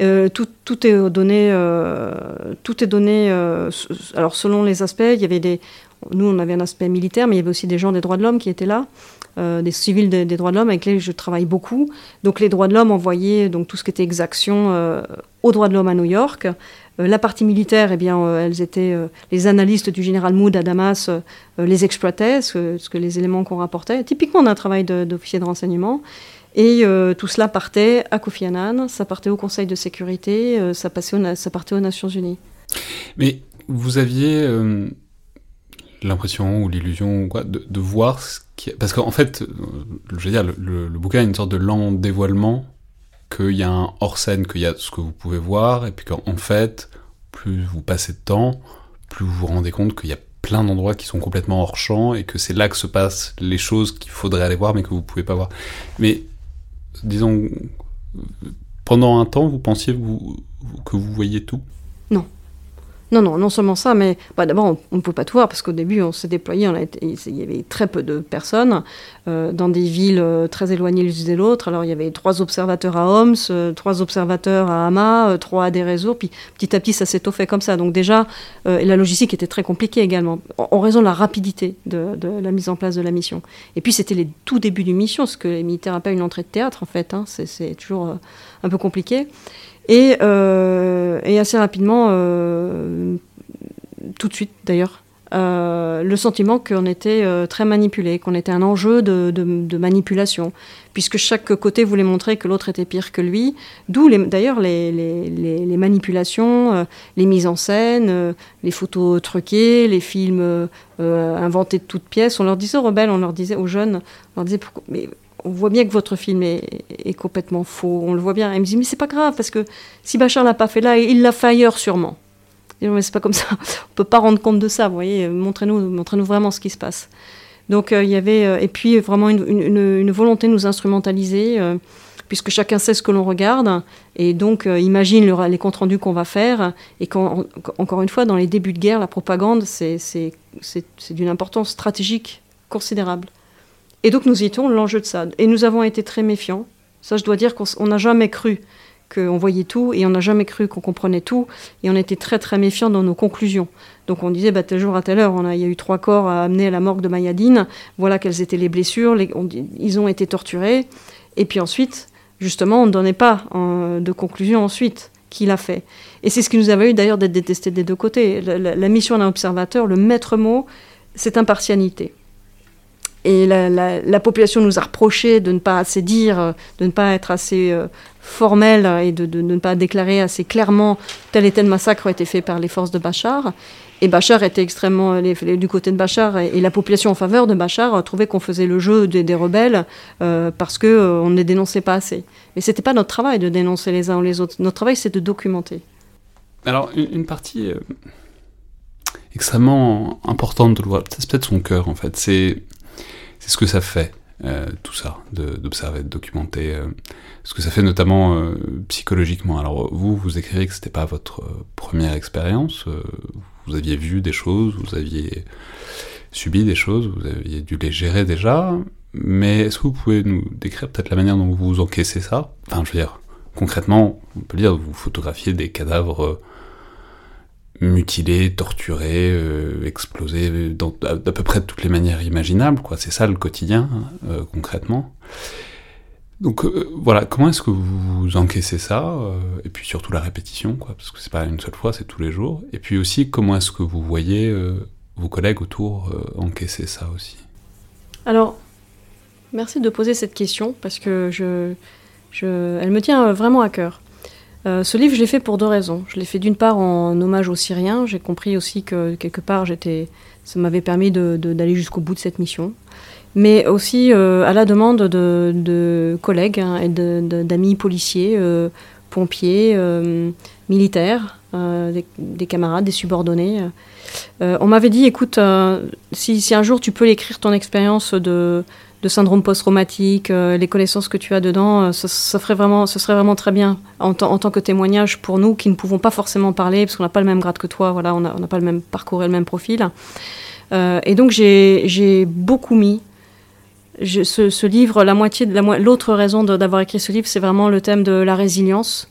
Euh, tout, tout, est donné, euh, tout est donné alors selon les aspects, il y avait des, nous, on avait un aspect militaire, mais il y avait aussi des gens des droits de l'homme qui étaient là, des civils des, droits de l'homme avec lesquels je travaille beaucoup. Donc les droits de l'homme envoyaient donc tout ce qui était exaction aux droits de l'homme à New York. Euh, la partie militaire, eh bien, euh, elles étaient euh, les analystes du général Mood à Damas les exploitaient, ce que, les éléments qu'on rapportait, typiquement d'un travail d'officier de, renseignement. Et tout cela partait à Kofi Annan, ça partait au Conseil de sécurité, ça, passait ça partait aux Nations Unies. Mais vous aviez l'impression ou l'illusion de, voir ce qui... Parce qu'en fait, je veux dire, le, le, bouquin a une sorte de lent dévoilement qu'il y a un hors-scène, qu'il y a ce que vous pouvez voir, et puis qu'en fait, plus vous passez de temps, plus vous vous rendez compte qu'il y a plein d'endroits qui sont complètement hors champ, et que c'est là que se passent les choses qu'il faudrait aller voir, mais que vous pouvez pas voir. Mais, disons, pendant un temps, vous pensiez vous, que vous voyez tout? Non. Non, non, non seulement ça, mais bah, d'abord, on ne peut pas tout voir parce qu'au début, on s'est déployé, il y avait très peu de personnes euh, dans des villes euh, très éloignées les unes de l'autre. Alors, il y avait trois observateurs à Homs, euh, trois observateurs à Hama, trois à des réseaux, puis petit à petit, ça s'est fait comme ça. Donc, déjà, la logistique était très compliquée également, en, raison de la rapidité de, la mise en place de la mission. Et puis, c'était les tout débuts d'une mission, ce que les militaires appellent une entrée de théâtre, en fait. Hein. c'est toujours un peu compliqué. Euh, et, assez rapidement, euh, tout de suite d'ailleurs, euh, le sentiment qu'on était très manipulé, qu'on était un enjeu de, manipulation, puisque chaque côté voulait montrer que l'autre était pire que lui. D'où d'ailleurs les, manipulations, les mises en scène, les photos truquées, les films inventés de toutes pièces. On leur disait aux rebelles, on leur disait aux jeunes, on leur disait pourquoi, on voit bien que votre film est, complètement faux, on le voit bien. Elle me dit, mais c'est pas grave, parce que si Bachar l'a pas fait là, il l'a fait ailleurs sûrement. Et mais c'est pas comme ça, on peut pas rendre compte de ça, vous voyez, montrez-nous montrez -nous vraiment ce qui se passe. Donc euh, il y avait, euh, et puis vraiment une, volonté de nous instrumentaliser, euh, puisque chacun sait ce que l'on regarde, et donc imagine les comptes rendus qu'on va faire, et encore une fois, dans les débuts de guerre, la propagande, c'est d'une importance stratégique considérable. Et donc nous étions l'enjeu de ça. Et nous avons été très méfiants. Ça, je dois dire qu'on n'a jamais cru qu'on voyait tout et on n'a jamais cru qu'on comprenait tout. Et on était très très méfiants dans nos conclusions. Donc on disait, bah, tel jour à telle heure, on a, il y a eu trois corps à amener à la morgue de Mayadine. Voilà quelles étaient les blessures. ils ont été torturés. Et puis ensuite, justement, on ne donnait pas de conclusion ensuite qui l'a fait. Et c'est ce qui nous avait eu d'ailleurs d'être détesté des deux côtés. la mission d'un observateur, le maître mot, c'est impartialité. Et la, population nous a reproché de ne pas assez dire, de ne pas être assez euh, formel et de, ne pas déclarer assez clairement tel et tel massacre a été fait par les forces de Bachar. Et Bachar était extrêmement du côté de Bachar et, la population en faveur de Bachar trouvait qu'on faisait le jeu des, rebelles euh, parce qu'on euh, on ne les dénonçait pas assez. Mais c'était pas notre travail de dénoncer les uns ou les autres. Notre travail, c'est de documenter. Alors, une, partie extrêmement importante de loi, c'est peut-être son cœur en fait, c'est c'est ce que ça fait. tout ça, d'observer, de, documenter ce que ça fait notamment psychologiquement. Alors vous, vous écrivez que c'était pas votre première expérience, vous aviez vu des choses, vous aviez subi des choses, vous aviez dû les gérer déjà, mais est-ce que vous pouvez nous décrire peut-être la manière dont vous encaissez ça? Enfin, je veux dire, concrètement, on peut dire, vous photographiez des cadavres euh, mutilés, torturés, euh, explosés dans à, peu près toutes les manières imaginables, quoi. C'est ça le quotidien, euh, concrètement. Donc voilà, comment est-ce que vous encaissez ça Et puis surtout la répétition, parce que c'est pas une seule fois, c'est tous les jours. Et puis aussi, comment est-ce que vous voyez vos collègues autour encaisser ça aussi? Alors, merci de poser cette question, parce que je, elle me tient vraiment à cœur. Euh, ce livre, je l'ai fait pour deux raisons. Je l'ai fait d'une part en hommage aux Syriens. J'ai compris aussi que quelque part, j'étais, ça m'avait permis d'aller jusqu'au bout de cette mission. Mais aussi euh, à la demande de, collègues hein, et d'amis policiers, euh, pompiers, militaires, des, camarades, des subordonnés. on m'avait dit, écoute, si, si, un jour tu peux l'écrire ton expérience de, de syndrome post-traumatique, euh, les connaissances que tu as dedans, euh, ça, ferait vraiment, ce serait vraiment très bien en, tant que témoignage pour nous qui ne pouvons pas forcément parler parce qu'on n'a pas le même grade que toi, voilà, on n'a pas le même parcours et le même profil. Euh, et donc j'ai beaucoup mis ce, livre, la moitié, l'autre raison d'avoir écrit ce livre, c'est vraiment le thème de la résilience.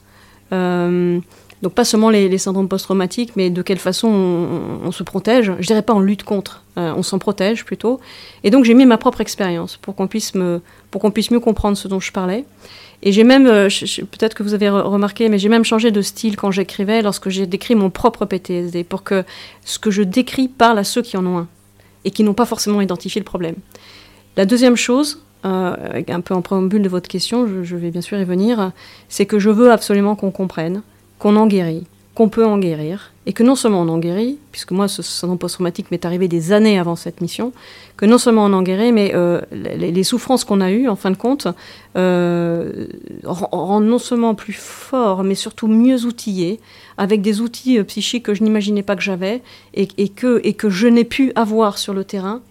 Donc pas seulement les, syndromes post-traumatiques, mais de quelle façon on, se protège. Je dirais pas en lutte contre, euh, on s'en protège plutôt. Et donc j'ai mis ma propre expérience pour qu'on puisse mieux comprendre ce dont je parlais. Et j'ai même, euh, peut-être que vous avez remarqué, mais j'ai même changé de style quand j'écrivais, lorsque j'ai décrit mon propre PTSD, pour que ce que je décris parle à ceux qui en ont un et qui n'ont pas forcément identifié le problème. La deuxième chose, euh, un peu en préambule de votre question, je, je vais bien sûr y venir, c'est que je veux absolument qu'on comprenne qu'on en guérit, qu'on peut en guérir, et que non seulement on en guérit, puisque moi ce syndrome post-traumatique m'est arrivé des années avant cette mission, que non seulement on en guérit, mais euh, les, souffrances qu'on a eues, en fin de compte, euh, rendent non seulement plus fort, mais surtout mieux outillés, avec des outils euh, psychiques que je n'imaginais pas que j'avais, et, que, et que je n'ai pu avoir sur le terrain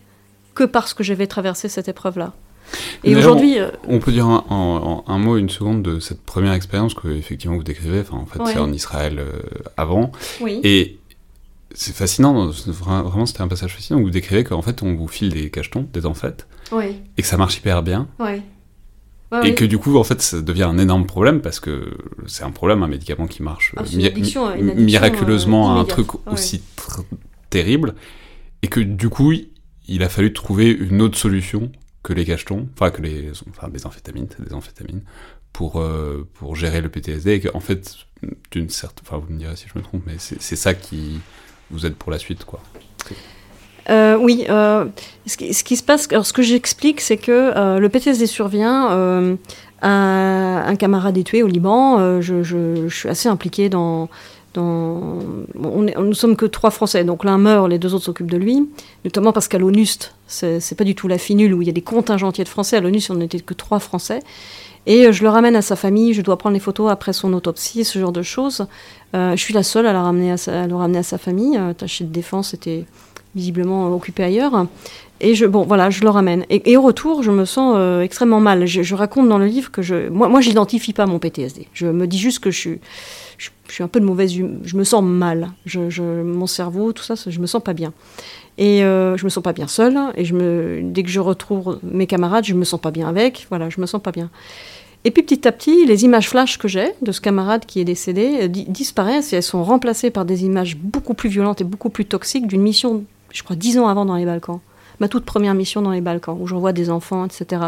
que parce que j'avais traversé cette épreuve-là. Et aujourd'hui. Euh, on, peut dire un, mot, une seconde de cette première expérience que effectivement vous décrivez. Enfin, en fait, c'est en Israël euh, avant. Oui. Et c'est fascinant, vraiment c'était un passage fascinant où vous décrivez qu'en fait on vous file des cachetons, des enfêtes, oui. et que ça marche hyper bien. Oui. et que du coup, en fait, ça devient un énorme problème parce que c'est un problème, un médicament qui marche ah, miraculeusement à un truc aussi terrible, et que du coup, il a fallu trouver une autre solution que les cachetons, enfin que les, enfin des amphétamines, des amphétamines, pour euh, pour gérer le PTSD et qu'en fait d'une certaine, enfin vous me direz si je me trompe, mais c'est ça qui vous aide pour la suite, quoi. Euh, oui, euh, ce, qui, se passe, alors ce que j'explique, c'est que le PTSD survient. Un, un, camarade est tué au Liban. Je, je, suis assez impliquée dans, on, nous sommes que trois Français, donc l'un meurt, les deux autres s'occupent de lui, notamment parce qu'à l'ONUST, c'est pas du tout la finule où il y a des contingents entiers de Français, à l'ONUST on n'était que trois Français, et euh, je le ramène à sa famille, je dois prendre les photos après son autopsie, ce genre de choses. Euh, je suis la seule à, le ramener à sa famille, euh, tâché de défense était visiblement occupé ailleurs. Et je, bon, voilà, je le ramène. Et, au retour, je me sens extrêmement mal. Je, raconte dans le livre que je, moi, moi, j'identifie pas mon PTSD. Je me dis juste que je suis, je, suis un peu de mauvaise humeur, je me sens mal. Je, mon cerveau, tout ça, je me sens pas bien. Et euh, je me sens pas bien seule. Et dès que je retrouve mes camarades, je me sens pas bien avec. Voilà, je me sens pas bien. Et puis petit à petit, les images flash que j'ai de ce camarade qui est décédé euh, disparaissent et elles sont remplacées par des images beaucoup plus violentes et beaucoup plus toxiques d'une mission, je crois, dix ans avant dans les Balkans ma toute première mission dans les Balkans, où j'envoie des enfants, etc.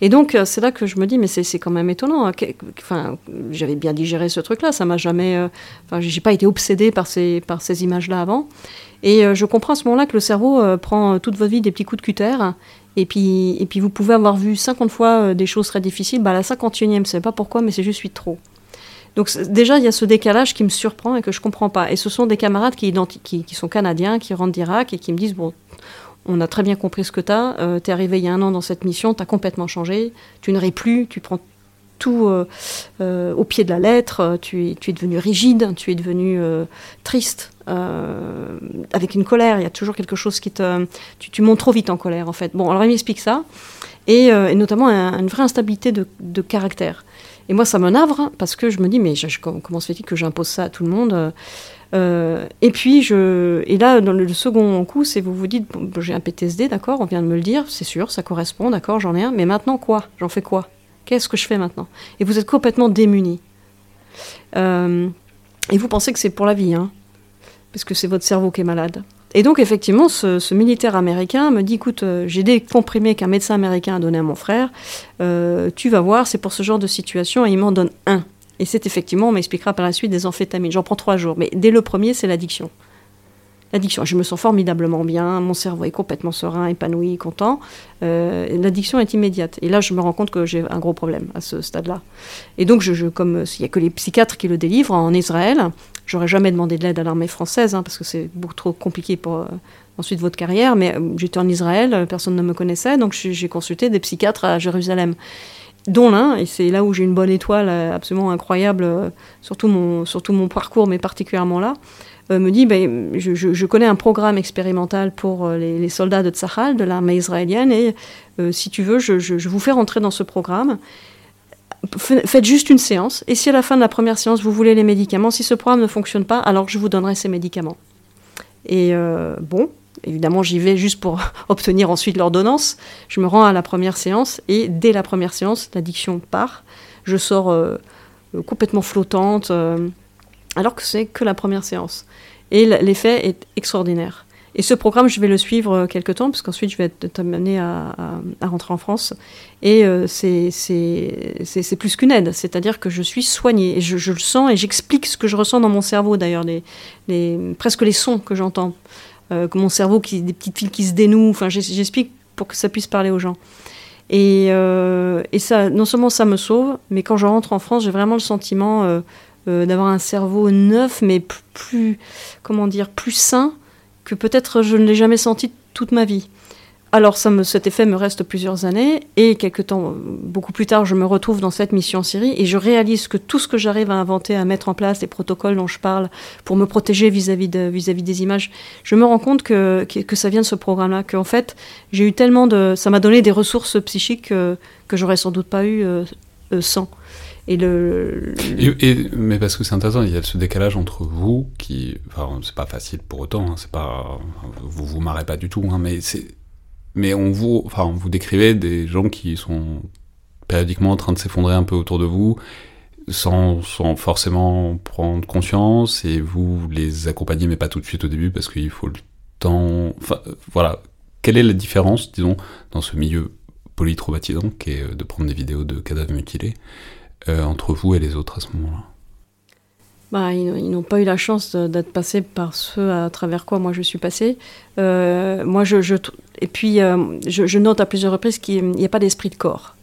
Et donc, euh, c'est là que je me dis, mais c'est quand même étonnant. Hein, enfin, j'avais bien digéré ce truc-là, ça m'a jamais. Euh, j'ai pas été obsédée par ces, par ces images-là avant. Et euh, je comprends à ce moment-là que le cerveau prend toute votre vie des petits coups de cutter. Et puis, et puis vous pouvez avoir vu 50 fois des choses très difficiles. Bah, la 51e, je sais pas pourquoi, mais c'est juste suis trop. Donc déjà, il y a ce décalage qui me surprend et que je comprends pas. Et ce sont des camarades qui, qui, qui sont canadiens, qui rentrent d'Irak et qui me disent, bon, on a très bien compris ce que tu as. Euh, tu es arrivé il y a un an dans cette mission, tu as complètement changé. Tu ne ris plus, tu prends tout euh, euh, au pied de la lettre, tu es, tu es devenu rigide, tu es devenu triste, avec une colère. Il y a toujours quelque chose qui te. Tu, montes trop vite en colère, en fait. Bon, alors il m'explique ça. et, notamment une vraie instabilité de, caractère. Et moi, ça me navre parce que je me dis, mais comment se fait-il que j'impose ça à tout le monde et puis, je, et là, dans le, second coup, c'est vous vous dites, j'ai un PTSD, d'accord, on vient de me le dire, c'est sûr, ça correspond, d'accord, j'en ai un, mais maintenant quoi? J'en fais quoi? Qu'est-ce que je fais maintenant? Et vous êtes complètement démuni. et vous pensez que c'est pour la vie, hein parce que c'est votre cerveau qui est malade. Et donc, effectivement, ce, militaire américain me dit écoute, euh, j'ai des comprimés qu'un médecin américain a donné à mon frère, euh, tu vas voir, c'est pour ce genre de situation, et il m'en donne un. Et c'est effectivement, on m'expliquera par la suite, des amphétamines. J'en prends trois jours. Mais dès le premier, c'est l'addiction. L'addiction, je me sens formidablement bien, mon cerveau est complètement serein, épanoui, content. Euh, l'addiction est immédiate. Et là, je me rends compte que j'ai un gros problème à ce stade-là. Et donc, je, comme il n'y a que les psychiatres qui le délivrent en Israël, J'aurais jamais demandé de l'aide à l'armée française, hein, parce que c'est beaucoup trop compliqué pour euh, ensuite votre carrière. Mais euh, j'étais en Israël, euh, personne ne me connaissait, donc j'ai consulté des psychiatres à Jérusalem, dont l'un, et c'est là où j'ai une bonne étoile absolument incroyable, surtout mon, surtout mon parcours, mais particulièrement là, me dit ben, je, connais un programme expérimental pour les, soldats de Tzahal, de l'armée israélienne, et si tu veux, je, je, vous fais rentrer dans ce programme faites juste une séance, et si à la fin de la première séance, vous voulez les médicaments, si ce programme ne fonctionne pas, alors je vous donnerai ces médicaments. Et euh, bon, évidemment, j'y vais juste pour obtenir ensuite l'ordonnance. Je me rends à la première séance, et dès la première séance, l'addiction part. Je sors euh, complètement flottante, euh, alors que c'est que la première séance. Et l'effet est extraordinaire. Et ce programme, je vais le suivre euh, quelques temps, parce qu'ensuite, je vais être amené à, rentrer en France. Et c'est plus qu'une aide, c'est-à-dire que je suis soignée. Et je, le sens et j'explique ce que je ressens dans mon cerveau, d'ailleurs, les, presque les sons que j'entends. Euh, mon cerveau, qui, des petites fils qui se dénouent. Enfin, j'explique pour que ça puisse parler aux gens. Et, euh, et, ça, non seulement ça me sauve, mais quand je rentre en France, j'ai vraiment le sentiment d'avoir un cerveau neuf, mais plus, comment dire, plus sain que peut-être je ne l'ai jamais senti toute ma vie. Alors cet effet me reste plusieurs années et quelques temps, beaucoup plus tard, je me retrouve dans cette mission en Syrie et je réalise que tout ce que j'arrive à inventer, à mettre en place, les protocoles dont je parle pour me protéger vis-à-vis de, vis-à-vis des images, je me rends compte que, que, ça vient de ce programme-là, qu'en fait j'ai eu tellement de, ça m'a donné des ressources psychiques que, que j'aurais sans doute pas eu euh, euh, sans. Et le, mais parce que c'est intéressant, il y a ce décalage entre vous qui, enfin, c'est pas facile pour autant, hein, c'est pas, vous vous marrez pas du tout, hein, mais c'est, mais on vous, enfin, vous décrivez des gens qui sont périodiquement en train de s'effondrer un peu autour de vous, sans, sans, forcément prendre conscience, et vous les accompagnez, mais pas tout de suite au début, parce qu'il faut le temps. Enfin, voilà. Quelle est la différence, disons, dans ce milieu polytraumatisant, qui est de prendre des vidéos de cadavres mutilés, euh, entre vous et les autres à ce moment-là? Bah, ils, n'ont pas eu la chance d'être passés par ceux à travers quoi moi je suis passée. Euh, moi, je, et puis, euh, je, note à plusieurs reprises qu'il n'y a pas d'esprit de corps.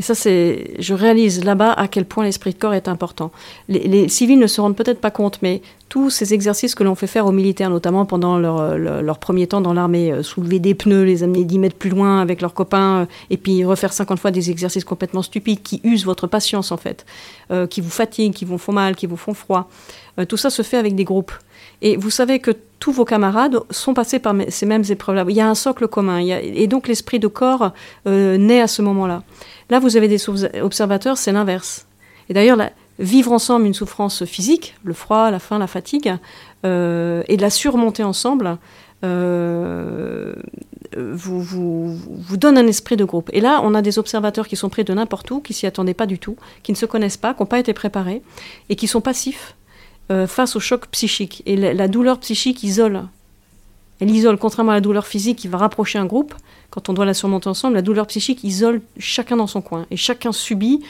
Et ça, je réalise là-bas à quel point l'esprit de corps est important. Les, civils ne se rendent peut-être pas compte, mais tous ces exercices que l'on fait faire aux militaires, notamment pendant leur, leur, premier temps dans l'armée, euh, soulever des pneus, les amener 10 mètres plus loin avec leurs copains, euh, et puis refaire 50 fois des exercices complètement stupides qui usent votre patience en fait, euh, qui vous fatiguent, qui vous font mal, qui vous font froid. tout ça se fait avec des groupes. Et vous savez que tous vos camarades sont passés par ces mêmes épreuves-là. Il y a un socle commun. et donc l'esprit de corps naît à ce moment-là. Là, vous avez des observateurs, c'est l'inverse. Et d'ailleurs, vivre ensemble une souffrance physique, le froid, la faim, la fatigue, euh, et la surmonter ensemble, euh, vous, vous, donne un esprit de groupe. Et là, on a des observateurs qui sont pris de n'importe où, qui s'y attendaient pas du tout, qui ne se connaissent pas, qui n'ont pas été préparés, et qui sont passifs euh, face au choc psychique. Et la, la, douleur psychique isole. Elle isole, contrairement à la douleur physique qui va rapprocher un groupe, quand on doit la surmonter ensemble, la douleur psychique isole chacun dans son coin et chacun subit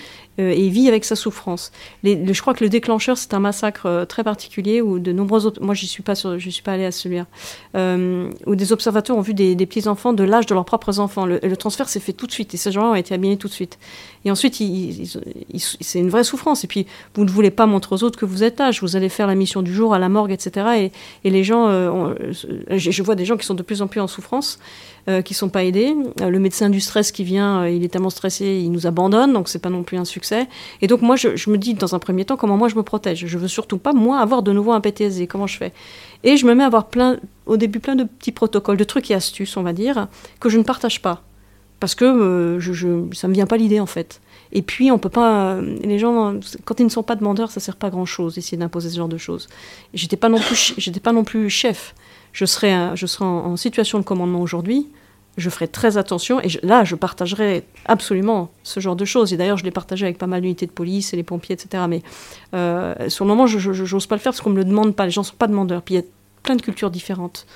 euh, et vit avec sa souffrance. je crois que le déclencheur, c'est un massacre euh, très particulier où de nombreux autres, moi je suis suis pas allée à celui-là, euh, où des observateurs ont vu des, petits enfants de l'âge de leurs propres enfants. Le, transfert s'est fait tout de suite et ces gens-là ont été abîmés tout de suite. Et ensuite, c'est une vraie souffrance. Et puis, vous ne voulez pas montrer aux autres que vous êtes là. Vous allez faire la mission du jour à la morgue, etc. Et, les gens, je vois des gens qui sont de plus en plus en souffrance. Euh, qui sont pas aidés. Euh, le médecin du stress qui vient, euh, il est tellement stressé, il nous abandonne, donc c'est pas non plus un succès. Et donc moi, je, me dis dans un premier temps comment moi je me protège? Je veux surtout pas moi avoir de nouveau un PTSD. Comment je fais? Et je me mets à avoir plein, au début plein de petits protocoles, de trucs et astuces, on va dire, que je ne partage pas. parce que je, je, ça me vient pas l'idée en fait. Et puis, on peut pas. Les gens, quand ils ne sont pas demandeurs, ça sert pas grand chose d'essayer d'imposer ce genre de choses. J'étais pas pas non plus chef. Je serais, je serais en, situation de commandement aujourd'hui. Je ferai très attention et là, je partagerai absolument ce genre de choses. Et d'ailleurs, je l'ai partagé avec pas mal d'unités de police et les pompiers, etc. Mais euh, sur le moment, je n'ose pas le faire parce qu'on me le demande pas. Les gens sont pas demandeurs. Puis il y a plein de cultures différentes.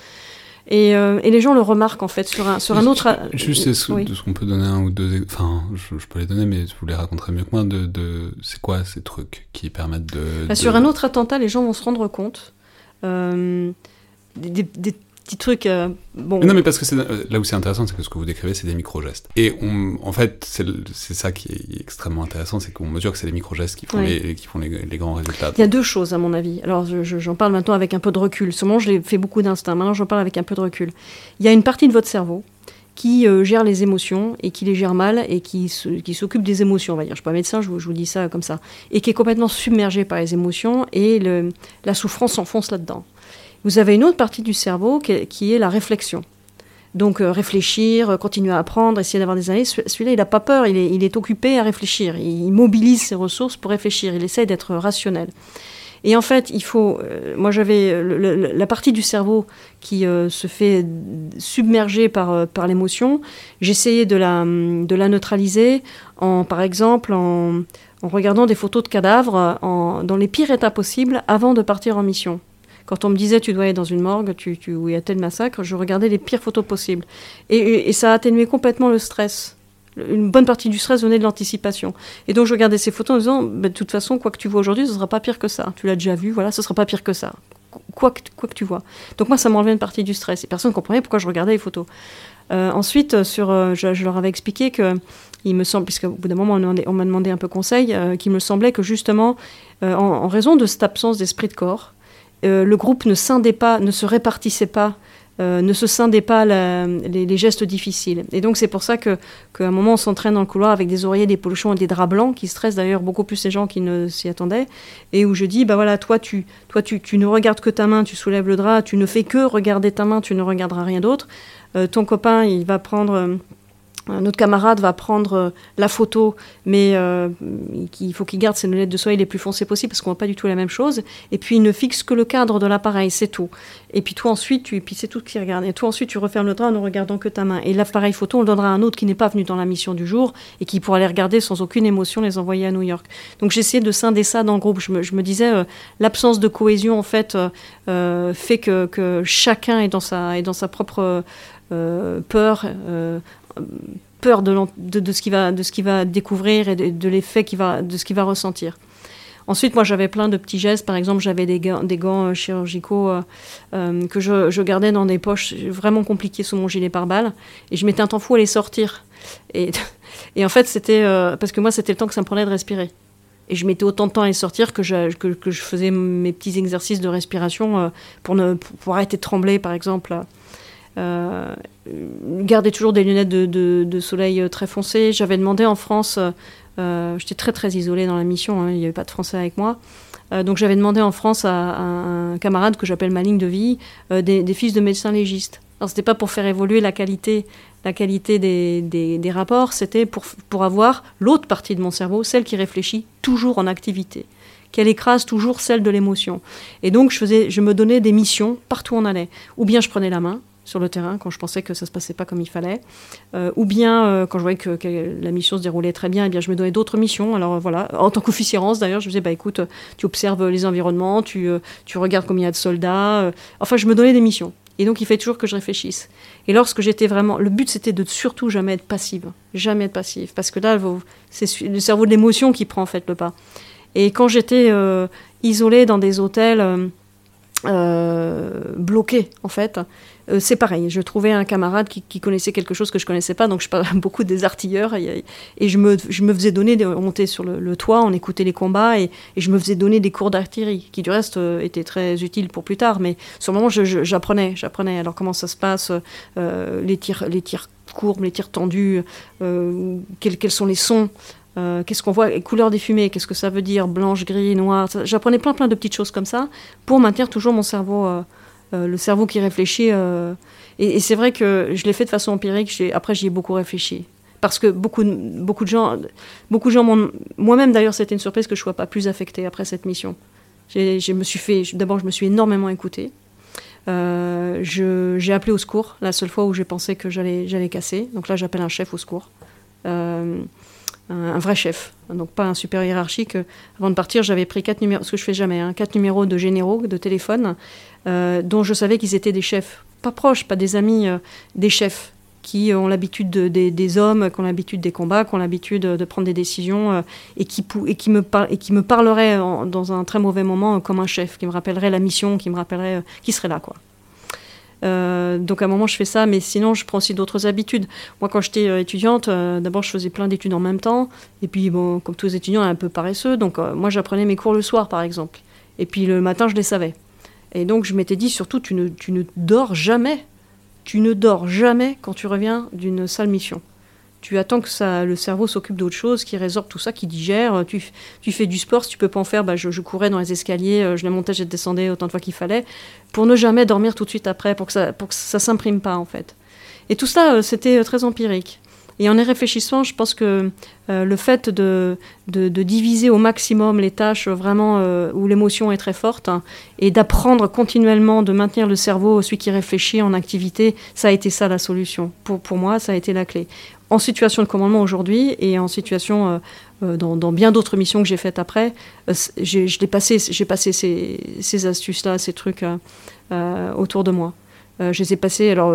Et, euh, et, les gens le remarquent en fait sur un, sur un autre. Juste, est-ce qu'on peut donner un ou deux. Enfin, je, peux les donner, mais vous les raconterez mieux que moi. De, de c'est quoi ces trucs qui permettent de. Bah, sur un autre attentat, les gens vont se rendre compte. Euh, des, des, petits trucs. Euh, bon. Non, mais parce que euh, là où c'est intéressant, c'est que ce que vous décrivez, c'est des micro-gestes. Et on, en fait, c'est ça qui est extrêmement intéressant, c'est qu'on mesure que c'est les micro-gestes qui font, les, qui font les, grands résultats. Il y a deux choses, à mon avis. Alors, j'en parle maintenant avec un peu de recul. Seulement, je l'ai fait beaucoup d'instinct. Maintenant, j'en parle avec un peu de recul. Il y a une partie de votre cerveau qui euh, gère les émotions et qui les gère mal et qui, qui s'occupe des émotions, on va dire. Je ne suis pas médecin, je vous, je vous, dis ça comme ça. Et qui est complètement submergé par les émotions et le, la souffrance s'enfonce là-dedans. Vous avez une autre partie du cerveau qui est, la réflexion. Donc euh, réfléchir, euh, continuer à apprendre, essayer d'avoir des années. Celui-là, il n'a pas peur, il est, occupé à réfléchir. Il mobilise ses ressources pour réfléchir. Il essaye d'être rationnel. Et en fait, il faut. Euh, moi, j'avais la partie du cerveau qui se fait submerger par, l'émotion. J'essayais de la, de la neutraliser, en, par exemple, en, regardant des photos de cadavres dans les pires états possibles avant de partir en mission. Quand on me disait tu dois aller dans une morgue tu, tu, où il y a tel massacre, je regardais les pires photos possibles. Et, ça a atténué complètement le stress. Une bonne partie du stress venait de l'anticipation. Et donc je regardais ces photos en disant, bah, de toute façon, quoi que tu vois aujourd'hui, ce ne sera pas pire que ça. Tu l'as déjà vu, voilà, ce ne sera pas pire que ça. Quoi que, quoi que tu vois. Donc moi, ça m'enlevait une partie du stress. Et personne ne comprenait pourquoi je regardais les photos. Euh, ensuite, sur, euh, je, leur avais expliqué que il me semble, puisqu'au bout d'un moment on, m'a demandé un peu conseil, euh, qu'il me semblait que justement, en, raison de cette absence d'esprit de corps, euh, le groupe ne scindait pas, ne se répartissait pas, euh, ne se scindait pas les, gestes difficiles. Et donc c'est pour ça que qu'à un moment on s'entraîne dans le couloir avec des oreillers, des pochons et des draps blancs qui stressent d'ailleurs beaucoup plus les gens qui ne s'y attendaient. Et où je dis bah voilà toi tu toi tu, ne regardes que ta main, tu soulèves le drap, tu ne fais que regarder ta main, tu ne regarderas rien d'autre. Euh, ton copain il va prendre notre camarade va prendre euh, la photo, mais euh, il faut qu'il garde ses lunettes de soleil les plus foncées possibles parce qu'on voit pas du tout la même chose. Et puis il ne fixe que le cadre de l'appareil, c'est tout. Et puis toi ensuite, tu, puis c'est tout ce qu'il regarde. Et toi ensuite, tu refermes le drap en ne regardant que ta main. Et l'appareil photo, on le donnera à un autre qui n'est pas venu dans la mission du jour et qui pourra les regarder sans aucune émotion, les envoyer à New York. Donc j'essayais de scinder ça dans le groupe. Je me, disais, euh, l'absence de cohésion en fait fait que, chacun est dans sa, est dans sa propre peur peur de, de, ce qu'il va, découvrir et de, l'effet de ce qu'il va ressentir. Ensuite, moi, j'avais plein de petits gestes. Par exemple, j'avais des gants, euh, chirurgicaux euh, euh, que je, gardais dans des poches vraiment compliquées sous mon gilet pare-balles. Et je mettais un temps fou à les sortir. Et, en fait, c'était parce que moi, c'était le temps que ça me prenait de respirer. Et je mettais autant de temps à les sortir que je, faisais mes petits exercices de respiration pour, ne, pour arrêter de trembler, par exemple. Euh, garder toujours des lunettes de, soleil euh, très foncées. J'avais demandé en France, euh, j'étais très très isolée dans la mission, hein, il n'y avait pas de français avec moi. donc j'avais demandé en France à, un camarade que j'appelle ma ligne de vie des, fils de médecins légistes. Alors c'était pas pour faire évoluer la qualité, la qualité des, des rapports, c'était pour, pour avoir l'autre partie de mon cerveau, celle qui réfléchit toujours en activité qu'elle écrase toujours celle de l'émotion. Et donc je, faisais, je me donnais des missions partout où on allait. Ou bien je prenais la main, sur le terrain quand je pensais que ça se passait pas comme il fallait, euh, ou bien euh, quand je voyais que, la mission se déroulait très bien, et eh bien je me donnais d'autres missions. Alors voilà, en tant qu'officiérance d'ailleurs, je me disais bah écoute, tu observes les environnements, tu, euh, tu regardes combien il y a de soldats. enfin, je me donnais des missions. Et donc il fait toujours que je réfléchisse. Et lorsque j'étais vraiment, le but c'était de surtout jamais être passive, jamais être passive, parce que là c'est le cerveau de l'émotion qui prend en fait le pas. Et quand j'étais isolée dans des hôtels bloqués en fait, euh, c'est pareil. Je trouvais un camarade qui, connaissait quelque chose que je connaissais pas, donc je parlais beaucoup des artilleurs et, je, me, faisais donner, on montait sur le, toit, on écoutait les combats et, je me faisais donner des cours d'artillerie, qui du reste euh, étaient très utiles pour plus tard. Mais sur le moment, j'apprenais, j'apprenais. Alors comment ça se passe, euh, les tirs, les tirs courbes, les tirs tendus, quels, sont les sons. qu'est-ce qu'on voit, les couleurs des fumées, qu'est-ce que ça veut dire, blanche, gris, noir. J'apprenais plein plein de petites choses comme ça pour maintenir toujours mon cerveau le cerveau qui réfléchit. Euh, et, c'est vrai que je l'ai fait de façon empirique. Après, j'y ai beaucoup réfléchi. parce que beaucoup, beaucoup de gens, beaucoup de gens moi-même d'ailleurs, c'était une surprise que je ne sois pas plus affectée après cette mission. Je me suis fait, d'abord, je me suis énormément écoutée. Euh, j'ai appelé au secours la seule fois où j'ai pensé que j'allais casser. Donc là, j'appelle un chef au secours. Euh, un, vrai chef, donc pas un super hiérarchique. Avant de partir, j'avais pris quatre numéros, ce que je fais jamais, hein, quatre numéros de généraux de téléphone, euh, dont je savais qu'ils étaient des chefs, pas proches, pas des amis, des chefs qui ont l'habitude des hommes, qui ont l'habitude des combats, qui ont l'habitude de prendre des décisions et, qui, et, qui me et qui me parleraient dans un très mauvais moment comme un chef, qui me rappellerait la mission, qui me rappellerait qui serait là. quoi. Euh, donc à un moment, je fais ça, mais sinon, je prends aussi d'autres habitudes. Moi, quand j'étais euh, étudiante, euh, d'abord, je faisais plein d'études en même temps. Et puis, bon, comme tous les étudiants, un peu paresseux. Donc, moi, j'apprenais mes cours le soir, par exemple. Et puis, le matin, je les savais. Et donc, je m'étais dit, surtout, tu ne, tu ne dors jamais. Tu ne dors jamais quand tu reviens d'une sale mission tu attends que le cerveau s'occupe d'autre chose, qui résorbe tout ça, qui digère. Tu, fais du sport, si tu peux pas en faire, bah, je, courais dans les escaliers, euh, je les montais, je descendais autant de fois qu'il fallait, pour ne jamais dormir tout de suite après, pour que ça, pour que ça s'imprime pas en fait. Et tout ça, euh, c'était euh, très empirique. Et en y réfléchissant, je pense que le fait de, diviser au maximum les tâches vraiment où l'émotion est très forte hein, et d'apprendre continuellement de maintenir le cerveau, celui qui réfléchit en activité, ça a été ça la solution. Pour moi, ça a été la clé en situation de commandement aujourd'hui et en situation euh, euh, dans, bien d'autres missions que j'ai faites après, euh, j'ai passé, passé ces, astuces-là, ces trucs autour de moi. je les ai passés, alors,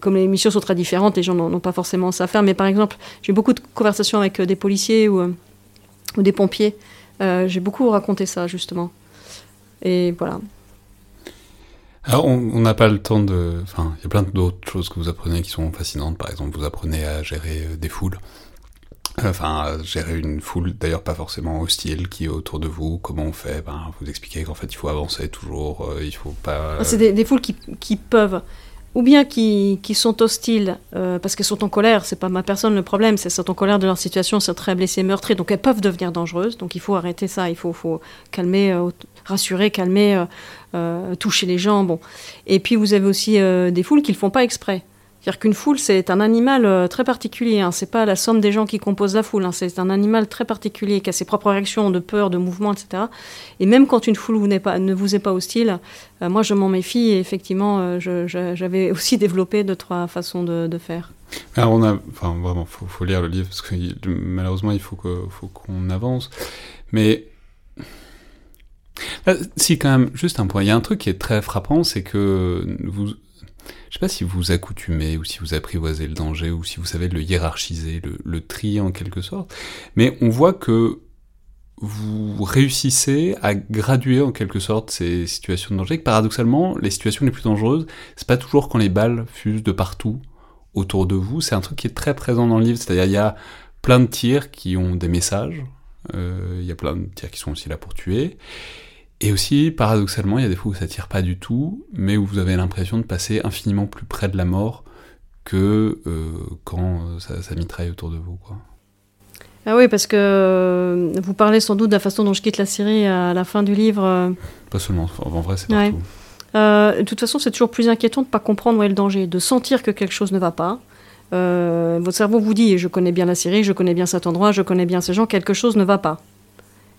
comme les missions sont très différentes, les gens n'ont pas forcément ça à faire, mais par exemple, j'ai beaucoup de conversations avec des policiers ou, ou des pompiers. j'ai beaucoup raconté ça, justement. Et voilà. Alors, on n'a pas le temps de. Enfin, il y a plein d'autres choses que vous apprenez qui sont fascinantes. Par exemple, vous apprenez à gérer euh, des foules. Enfin, à gérer une foule, d'ailleurs pas forcément hostile, qui est autour de vous. Comment on fait? Ben, Vous expliquez qu'en fait, il faut avancer toujours. Euh, il faut pas. Ah, c'est des, foules qui, peuvent ou bien qui, sont hostiles euh, parce qu'elles sont en colère, c'est pas ma personne le problème, c'est sont en colère de leur situation, c'est très blessées, meurtries, donc elles peuvent devenir dangereuses, donc il faut arrêter ça, il faut, faut calmer, rassurer, calmer, euh, toucher les gens, bon. Et puis vous avez aussi des foules qui le font pas exprès. C'est-à-dire qu'une foule, c'est un animal euh, très particulier. Hein. C'est pas la somme des gens qui composent la foule. Hein. C'est un animal très particulier qui a ses propres réactions de peur, de mouvement, etc. Et même quand une foule ne vous est pas hostile, euh, moi je m'en méfie. Et effectivement, euh, j'avais aussi développé deux trois façons de, faire. Alors on a, enfin vraiment, faut, faut lire le livre parce que malheureusement il faut qu'on avance. Mais si quand même, juste un point. Il y a un truc qui est très frappant, c'est que vous je sais pas si vous accoutumez ou si vous apprivoisez le danger ou si vous savez le hiérarchiser, le, trier en quelque sorte, mais on voit que vous réussissez à graduer en quelque sorte ces situations de danger, paradoxalement, les situations les plus dangereuses, c'est pas toujours quand les balles fusent de partout autour de vous, c'est un truc qui est très présent dans le livre, c'est-à-dire il y a plein de tirs qui ont des messages, euh, il y a plein de tirs qui sont aussi là pour tuer, et aussi, paradoxalement, il y a des fois où ça tire pas du tout, mais où vous avez l'impression de passer infiniment plus près de la mort que euh, quand euh, ça, ça, mitraille autour de vous. Quoi. Ah oui, parce que euh, vous parlez sans doute de la façon dont je quitte la Syrie à la fin du livre. Pas seulement, en vrai c'est partout. de toute façon, c'est toujours plus inquiétant de ne pas comprendre où est le danger, de sentir que quelque chose ne va pas. votre cerveau vous dit, je connais bien la Syrie, je connais bien cet endroit, je connais bien ces gens, quelque chose ne va pas.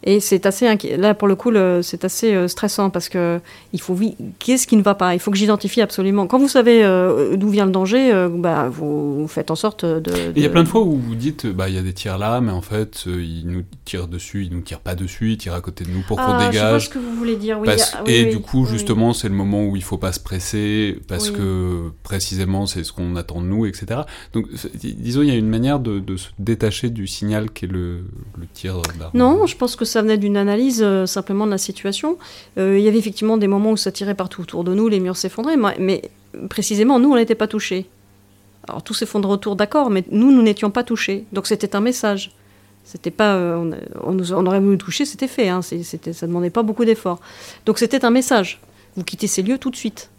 Et c'est assez là pour le coup c'est assez euh, stressant parce que il faut qu'est-ce qui ne va pas? Il faut que j'identifie absolument. Quand vous savez euh, d'où vient le danger, euh, bah, vous faites en sorte de. Il y a plein de fois où vous dites bah il y a des tirs là, mais en fait ils nous tirent dessus, ils nous tirent pas dessus, ils tirent à côté de nous pour qu'on dégage. Je vois ce que vous voulez dire. Oui, et du coup justement c'est le moment où il faut pas se presser parce que précisément c'est ce qu'on attend de nous, etc. Donc disons il y a une manière de, de se détacher du signal qui est le, le tir d'arme. Non, je pense que ça venait d'une analyse euh, simplement de la situation. Euh, il y avait effectivement des moments où ça tirait partout autour de nous, les murs s'effondraient, mais, précisément, nous, on n'était pas touchés. Alors tout s'effondre autour, d'accord, mais nous, nous n'étions pas touchés. Donc c'était un message. C'était pas, euh, on, aurait voulu toucher, c'était fait. Hein, c'était, ça demandait pas beaucoup d'efforts. Donc c'était un message. Vous quittez ces lieux tout de suite.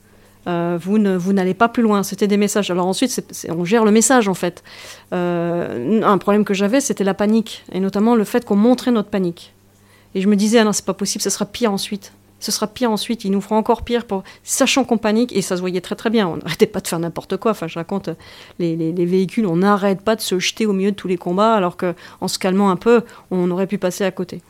vous n'allez pas plus loin. C'était des messages. Alors ensuite, on gère le message en fait. un problème que j'avais, c'était la panique, et notamment le fait qu'on montrait notre panique. Et je me disais, ah non, c'est pas possible, ça sera pire ensuite. ce sera pire ensuite, ils nous feront encore pire, pour... sachant qu'on panique, et ça se voyait très très bien, on n'arrêtait pas de faire n'importe quoi, enfin je raconte, les, les, véhicules, on n'arrête pas de se jeter au milieu de tous les combats, alors qu'en se calmant un peu, on aurait pu passer à côté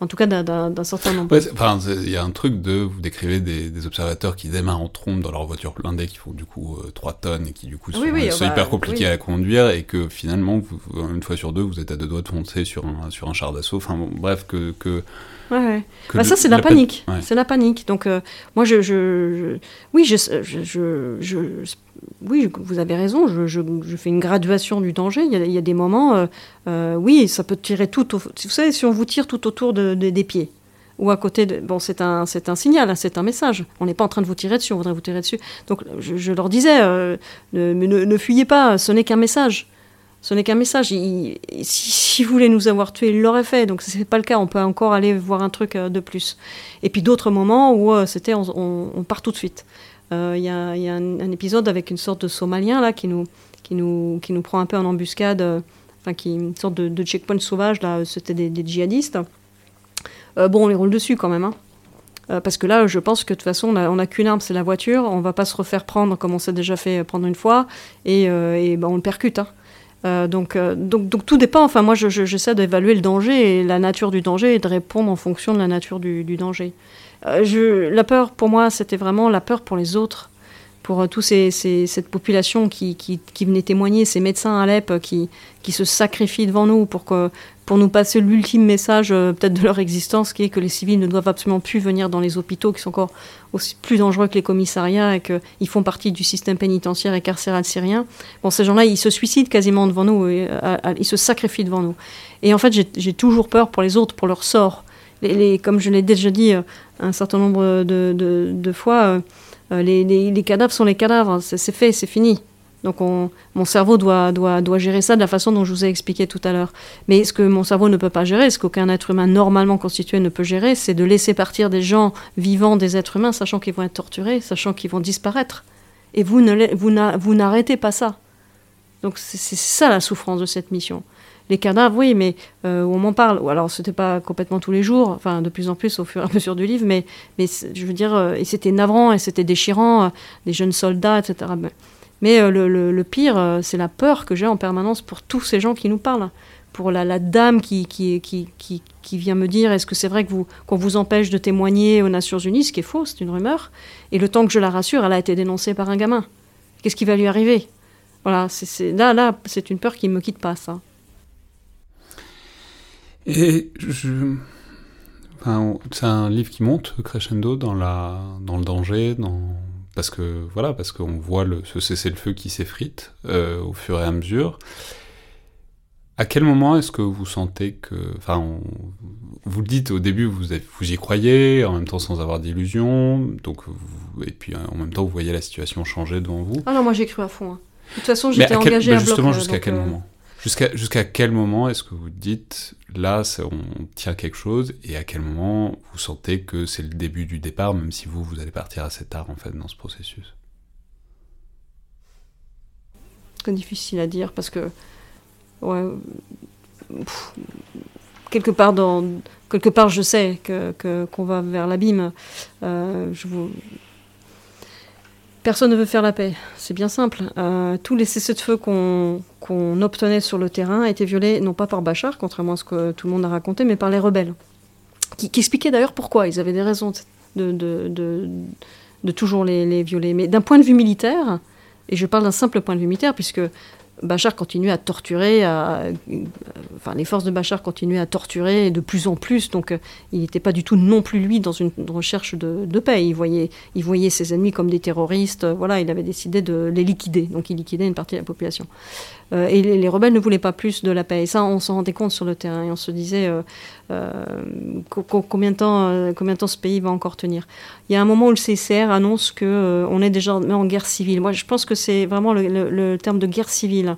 en tout cas d'un certain nombre. enfin, il y a un truc de, vous décrivez des, observateurs qui démarrent en trombe dans leur voiture blindée, qui font du coup 3 euh, tonnes et qui du coup sont, oui, bah, hyper compliqués à conduire et que finalement, une fois sur deux, vous êtes à deux doigts de foncer sur un, sur un char d'assaut. Enfin bon, bref, que, que Ouais, Bah ça, c'est la, la, panique. C'est la panique. Donc, euh, moi, je, je, oui, je, je, oui, vous avez raison. Je, fais une graduation du danger. Il y a, il y a des moments, euh, euh, oui, ça peut tirer tout. Au, vous savez, si on vous tire tout autour de, des pieds ou à côté de. Bon, c'est un, c'est un signal, hein, c'est un message. On n'est pas en train de vous tirer dessus, on voudrait vous tirer dessus. Donc, je, leur disais, ne, ne, ne, fuyez pas, ce n'est qu'un message. Ce n'est qu'un message. si, si voulait nous avoir tués, il l'aurait fait. Donc ce n'est pas le cas. On peut encore aller voir un truc euh, de plus. Et puis d'autres moments où euh, c'était on, part tout de suite. Euh, il y, a, un, épisode avec une sorte de Somalien là qui nous, qui nous, qui nous prend un peu en embuscade. Enfin, qui une sorte de, checkpoint sauvage là. C'était des, djihadistes. bon, on les roule dessus quand même. Hein. parce que là, je pense que de toute façon, on n'a qu'une arme, c'est la voiture. On va pas se refaire prendre comme on s'est déjà fait prendre une fois, et, et ben, on le percute. Hein. Euh, donc, euh, donc, donc, tout dépend. Enfin, moi, j'essaie d'évaluer le danger et la nature du danger et de répondre en fonction de la nature du, danger. Euh, je, la peur, pour moi, c'était vraiment la peur pour les autres, pour tous ces, cette population qui, qui, qui, venait témoigner, ces médecins à Alep qui, qui se sacrifient devant nous pour que, pour nous passer l'ultime message euh, peut-être de leur existence, qui est que les civils ne doivent absolument plus venir dans les hôpitaux, qui sont encore aussi plus dangereux que les commissariats et qu'ils font partie du système pénitentiaire et carcéral syrien. Bon, ces gens-là, ils se suicident quasiment devant nous, et, euh, ils se sacrifient devant nous. Et en fait, j'ai toujours peur pour les autres, pour leur sort. Comme je l'ai déjà dit euh, un certain nombre de, fois, les, cadavres sont les cadavres, c'est fait, c'est fini. Donc mon cerveau doit, doit, doit gérer ça de la façon dont je vous ai expliqué tout à l'heure. Mais ce que mon cerveau ne peut pas gérer, ce qu'aucun être humain normalement constitué ne peut gérer, c'est de laisser partir des gens vivants, des êtres humains, sachant qu'ils vont être torturés, sachant qu'ils vont disparaître. Et vous, ne, vous n'arrêtez pas ça. Donc c'est ça la souffrance de cette mission. Les cadavres, oui, mais euh, on m'en parle. Ou alors, c'était pas complètement tous les jours, enfin, de plus en plus au fur et à mesure du livre, mais, je veux dire, euh, et c'était navrant, et c'était déchirant, euh, des jeunes soldats, etc. euh, le, pire, euh, c'est la peur que j'ai en permanence pour tous ces gens qui nous parlent. Pour la, dame qui, vient me dire est-ce que c'est vrai que qu'on vous empêche de témoigner aux Nations Unies, ce qui est faux, c'est une rumeur. Et le temps que je la rassure, elle a été dénoncée par un gamin. Qu'est-ce qui va lui arriver? Voilà, là, c'est une peur qui ne me quitte pas, ça. Et je... C'est un livre qui monte crescendo dans, dans le danger, dans parce que voilà, parce qu'on voit le, ce cessez-le-feu qui s'effrite euh, au fur et à mesure. À quel moment est-ce que vous sentez que, enfin, vous le dites au début, vous, vous y croyez, en même temps sans avoir d'illusion, donc et puis euh, en même temps vous voyez la situation changer devant vous? Ah non, moi j'ai cru à fond. Hein. De toute façon, j'étais engagé à justement bloc, jusqu'à quel euh, moment? Jusqu'à jusqu'à quel moment est-ce que vous dites là on tient quelque chose et à quel moment vous sentez que c'est le début du départ même si vous vous allez partir assez tard en fait dans ce processus? C'est difficile à dire parce que ouais, quelque part dans quelque part je sais que qu'on va vers l'abîme. Euh, je vous Personne ne veut faire la paix. C'est bien simple. Euh, tous les cessez-le-feu qu'on obtenait sur le terrain étaient violés, non pas par Bachar, contrairement à ce que tout le monde a raconté, mais par les rebelles. Qui, expliquaient d'ailleurs pourquoi. Ils avaient des raisons de, toujours les, violer. Mais d'un point de vue militaire, et je parle d'un simple point de vue militaire, puisque Bachar continuait à torturer, enfin les forces de Bachar continuaient à torturer de plus en plus, donc euh, il n'était pas du tout non plus lui dans une recherche de, paix. Il voyait, il voyait ses ennemis comme des terroristes. Euh, voilà, il avait décidé de les liquider, donc il liquidait une partie de la population. Euh, et les, rebelles ne voulaient pas plus de la paix. Et ça, on s'en rendait compte sur le terrain. Et on se disait combien de temps, combien de temps ce pays va encore tenir? Il y a un moment où le CCR annonce que on est déjà en guerre civile. Moi, je pense que c'est vraiment le terme de guerre civile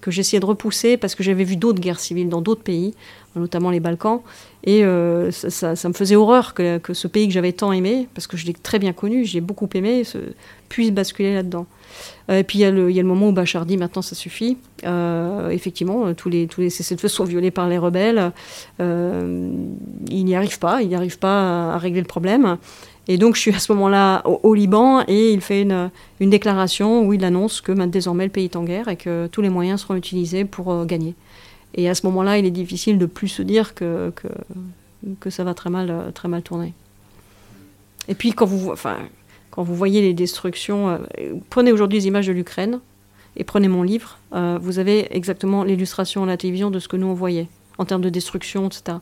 que j'essayais de repousser parce que j'avais vu d'autres guerres civiles dans d'autres pays, notamment les Balkans, et euh, ça, me faisait horreur que, ce pays que j'avais tant aimé, parce que je l'ai très bien connu, j'ai beaucoup aimé, se, puisse basculer là-dedans. Et puis il y, a le, moment où Bachar dit maintenant ça suffit. effectivement, tous les, tous les cessez-le-feu sont violés par les rebelles. il n'y arrive pas, il n'y arrive pas à, régler le problème. Et donc je suis à ce moment-là au, Liban et il fait une, une, déclaration où il annonce que désormais le pays est en guerre et que tous les moyens seront utilisés pour gagner. Et à ce moment-là, il est difficile de plus se dire que, que, que ça va très mal, très mal tourner. Et puis quand vous, enfin, quand vous voyez les destructions, euh, prenez aujourd'hui les images de l'Ukraine et prenez mon livre, euh, vous avez exactement l'illustration à la télévision de ce que nous on voyait en termes de destruction, etc.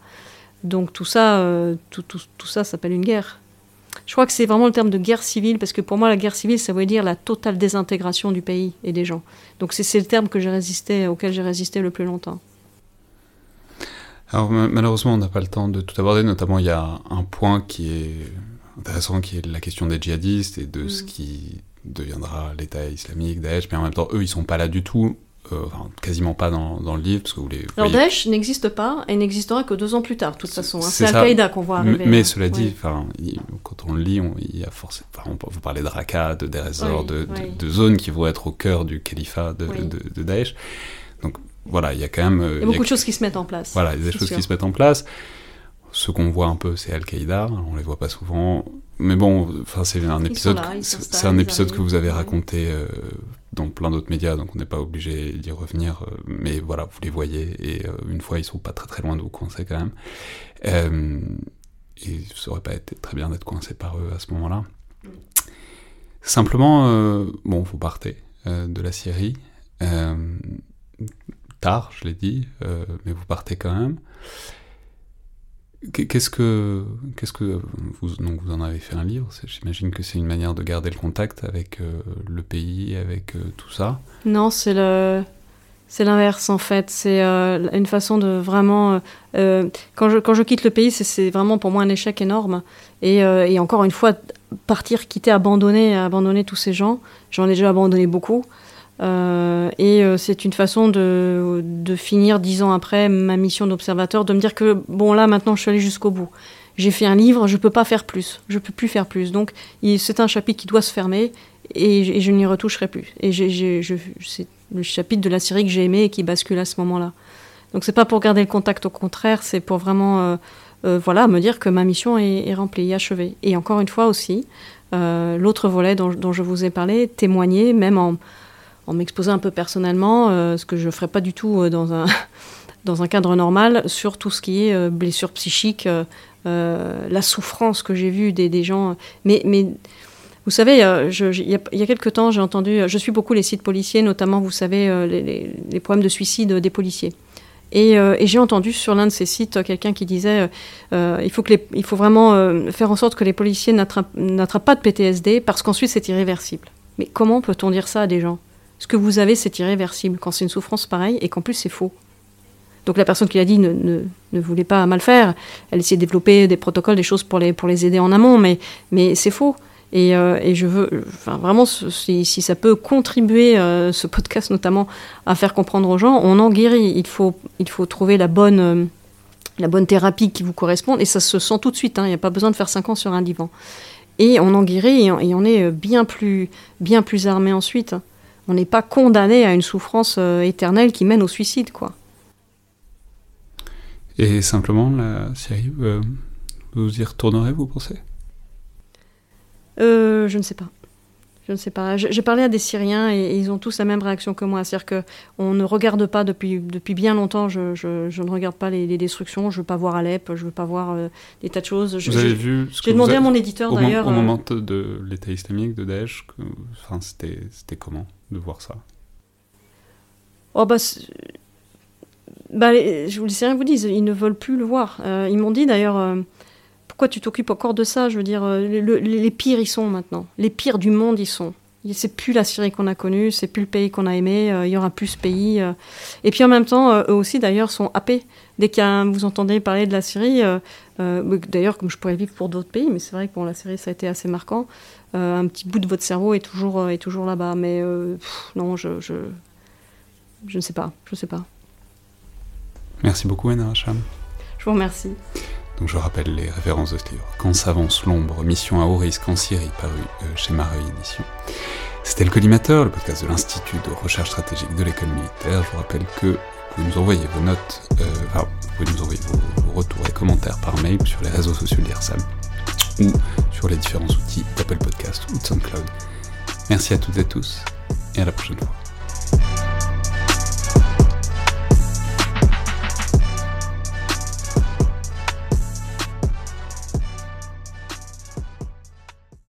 Donc tout ça, euh, tout, ça s'appelle une guerre. Je crois que c'est vraiment le terme de guerre civile, parce que pour moi, la guerre civile, ça veut dire la totale désintégration du pays et des gens. Donc c'est le terme que j'ai résisté, auquel j'ai résisté le plus longtemps. Alors malheureusement, on n'a pas le temps de tout aborder, notamment il y a un point qui est intéressant qui est la question des djihadistes et de ce mm. qui deviendra l'État islamique, Daesh, mais en même temps, eux, ils sont pas là du tout, euh, enfin, quasiment pas dans, dans, le livre. Parce que vous les, Alors Daesh n'existe pas et n'existera que deux ans plus tard, de toute façon. Hein. C'est Al-Qaïda qu'on voit arriver. Mais, cela dit, enfin, quand on le lit, on, il y a forcément, vous parler de Raqqa, de Deir de, de, zones qui vont être au cœur du califat de, de Daesh. Donc voilà, il y a quand même... Il y a beaucoup de choses qui se mettent en place. Voilà, il y a des choses qui se mettent en place. Ce qu'on voit un peu, c'est Al-Qaïda, on les voit pas souvent. Mais bon, enfin, c'est un épisode, c'est un épisode que vous avez raconté euh, dans plein d'autres médias, donc on n'est pas obligé d'y revenir. Euh, mais voilà, vous les voyez, et euh, une fois, ils sont pas très très loin de vous coincer quand même. et ça aurait pas été très bien d'être coincé par eux à ce moment-là. Simplement, bon, vous partez de la Syrie tard, je l'ai dit, mais vous partez quand même. Qu'est-ce que, qu'est-ce que vous, donc vous en avez fait un livre? J'imagine que c'est une manière de garder le contact avec euh, le pays, avec euh, tout ça. Non, c'est le, c'est l'inverse en fait. C'est euh, une façon de vraiment. quand je quand je quitte le pays, c'est vraiment pour moi un échec énorme. Et, et, encore une fois, partir, quitter, abandonner, abandonner tous ces gens. J'en ai déjà abandonné beaucoup. Euh, et euh, c'est une façon de, de, finir dix ans après ma mission d'observateur, de me dire que bon là maintenant je suis allé jusqu'au bout. J'ai fait un livre, je peux pas faire plus, je peux plus faire plus. Donc c'est un chapitre qui doit se fermer et, je n'y retoucherai plus. Et c'est le chapitre de la série que j'ai aimé et qui bascule à ce moment-là. Donc c'est pas pour garder le contact, au contraire, c'est pour vraiment euh, voilà me dire que ma mission est, est, remplie, achevée. Et encore une fois aussi, l'autre volet dont, dont, je vous ai parlé, témoigner même en en m'exposant un peu personnellement, euh, ce que je ne ferais pas du tout euh, dans un, dans un cadre normal, sur tout ce qui est euh, blessure psychique, la souffrance que j'ai vue des, gens. Mais, vous savez, il y, a, quelques temps, j'ai entendu, je suis beaucoup les sites policiers, notamment, vous savez, les, les, problèmes de suicide des policiers. Et, et j'ai entendu sur l'un de ces sites quelqu'un qui disait il, faut que les, il faut vraiment faire en sorte que les policiers n'attrapent pas de PTSD parce qu'ensuite c'est irréversible. Mais comment peut-on dire ça à des gens? Ce que vous avez, c'est irréversible quand c'est une souffrance pareille et qu'en plus c'est faux. Donc la personne qui l'a dit ne, voulait pas mal faire. Elle essayait de développer des protocoles, des choses pour les, pour les aider en amont, mais, mais c'est faux. Et, euh, je veux, vraiment, si, ça peut contribuer, euh, ce podcast notamment, à faire comprendre aux gens, on en guérit. Il faut, il faut trouver la bonne, euh, la bonne thérapie qui vous correspond, et ça se sent tout de suite. Hein. Il n'y a pas besoin de faire 5 ans sur un divan. Et on en guérit, et on, et on est bien plus, bien plus armé ensuite on n'est pas condamné à une souffrance euh, éternelle qui mène au suicide, quoi. Et simplement, la Syrie, euh, vous y retournerez, vous pensez? Euh, Je ne sais pas. Je ne sais pas. J'ai parlé à des Syriens et, ils ont tous la même réaction que moi. C'est-à-dire qu'on ne regarde pas depuis, depuis bien longtemps, je, ne regarde pas les, destructions, je ne veux pas voir Alep, je ne veux pas voir des tas de choses. vous avez vu J'ai demandé à mon éditeur d'ailleurs. Au moment de l'État islamique, de Daesh, enfin, c'était comment? De voir ça Oh bah, bah je vous dis rien, vous disent, ils ne veulent plus le voir. Euh, ils m'ont dit d'ailleurs, euh, pourquoi tu t'occupes encore de ça Je veux dire, euh, les pires ils sont maintenant. Les pires du monde ils sont. C'est plus la Syrie qu'on a connue, c'est plus le pays qu'on a aimé, il y aura plus ce pays. Et puis en même temps, eux aussi d'ailleurs sont happés. Dès que vous entendez parler de la Syrie, d'ailleurs comme je pourrais vivre pour d'autres pays, mais c'est vrai que pour la Syrie ça a été assez marquant. Euh, un petit bout de votre cerveau est toujours, euh, est toujours là-bas. Mais euh, non, je, je, je, ne sais pas. Je sais pas. Merci beaucoup, Anna Hacham. Je vous remercie. Donc je rappelle les références de ce livre. Quand s'avance l'ombre, mission à haut risque en Syrie, paru chez Mareuil Édition. C'était le Collimateur, le podcast de l'Institut de recherche stratégique de l'école militaire. Je vous rappelle que pouvez nous envoyer vos notes, euh, enfin, vous pouvez nous envoyer vos, retours et commentaires par mail sur les réseaux sociaux de l'IRSAM ou sur les différents outils d'Apple Podcast ou de SoundCloud. Merci à toutes et tous et à la prochaine fois.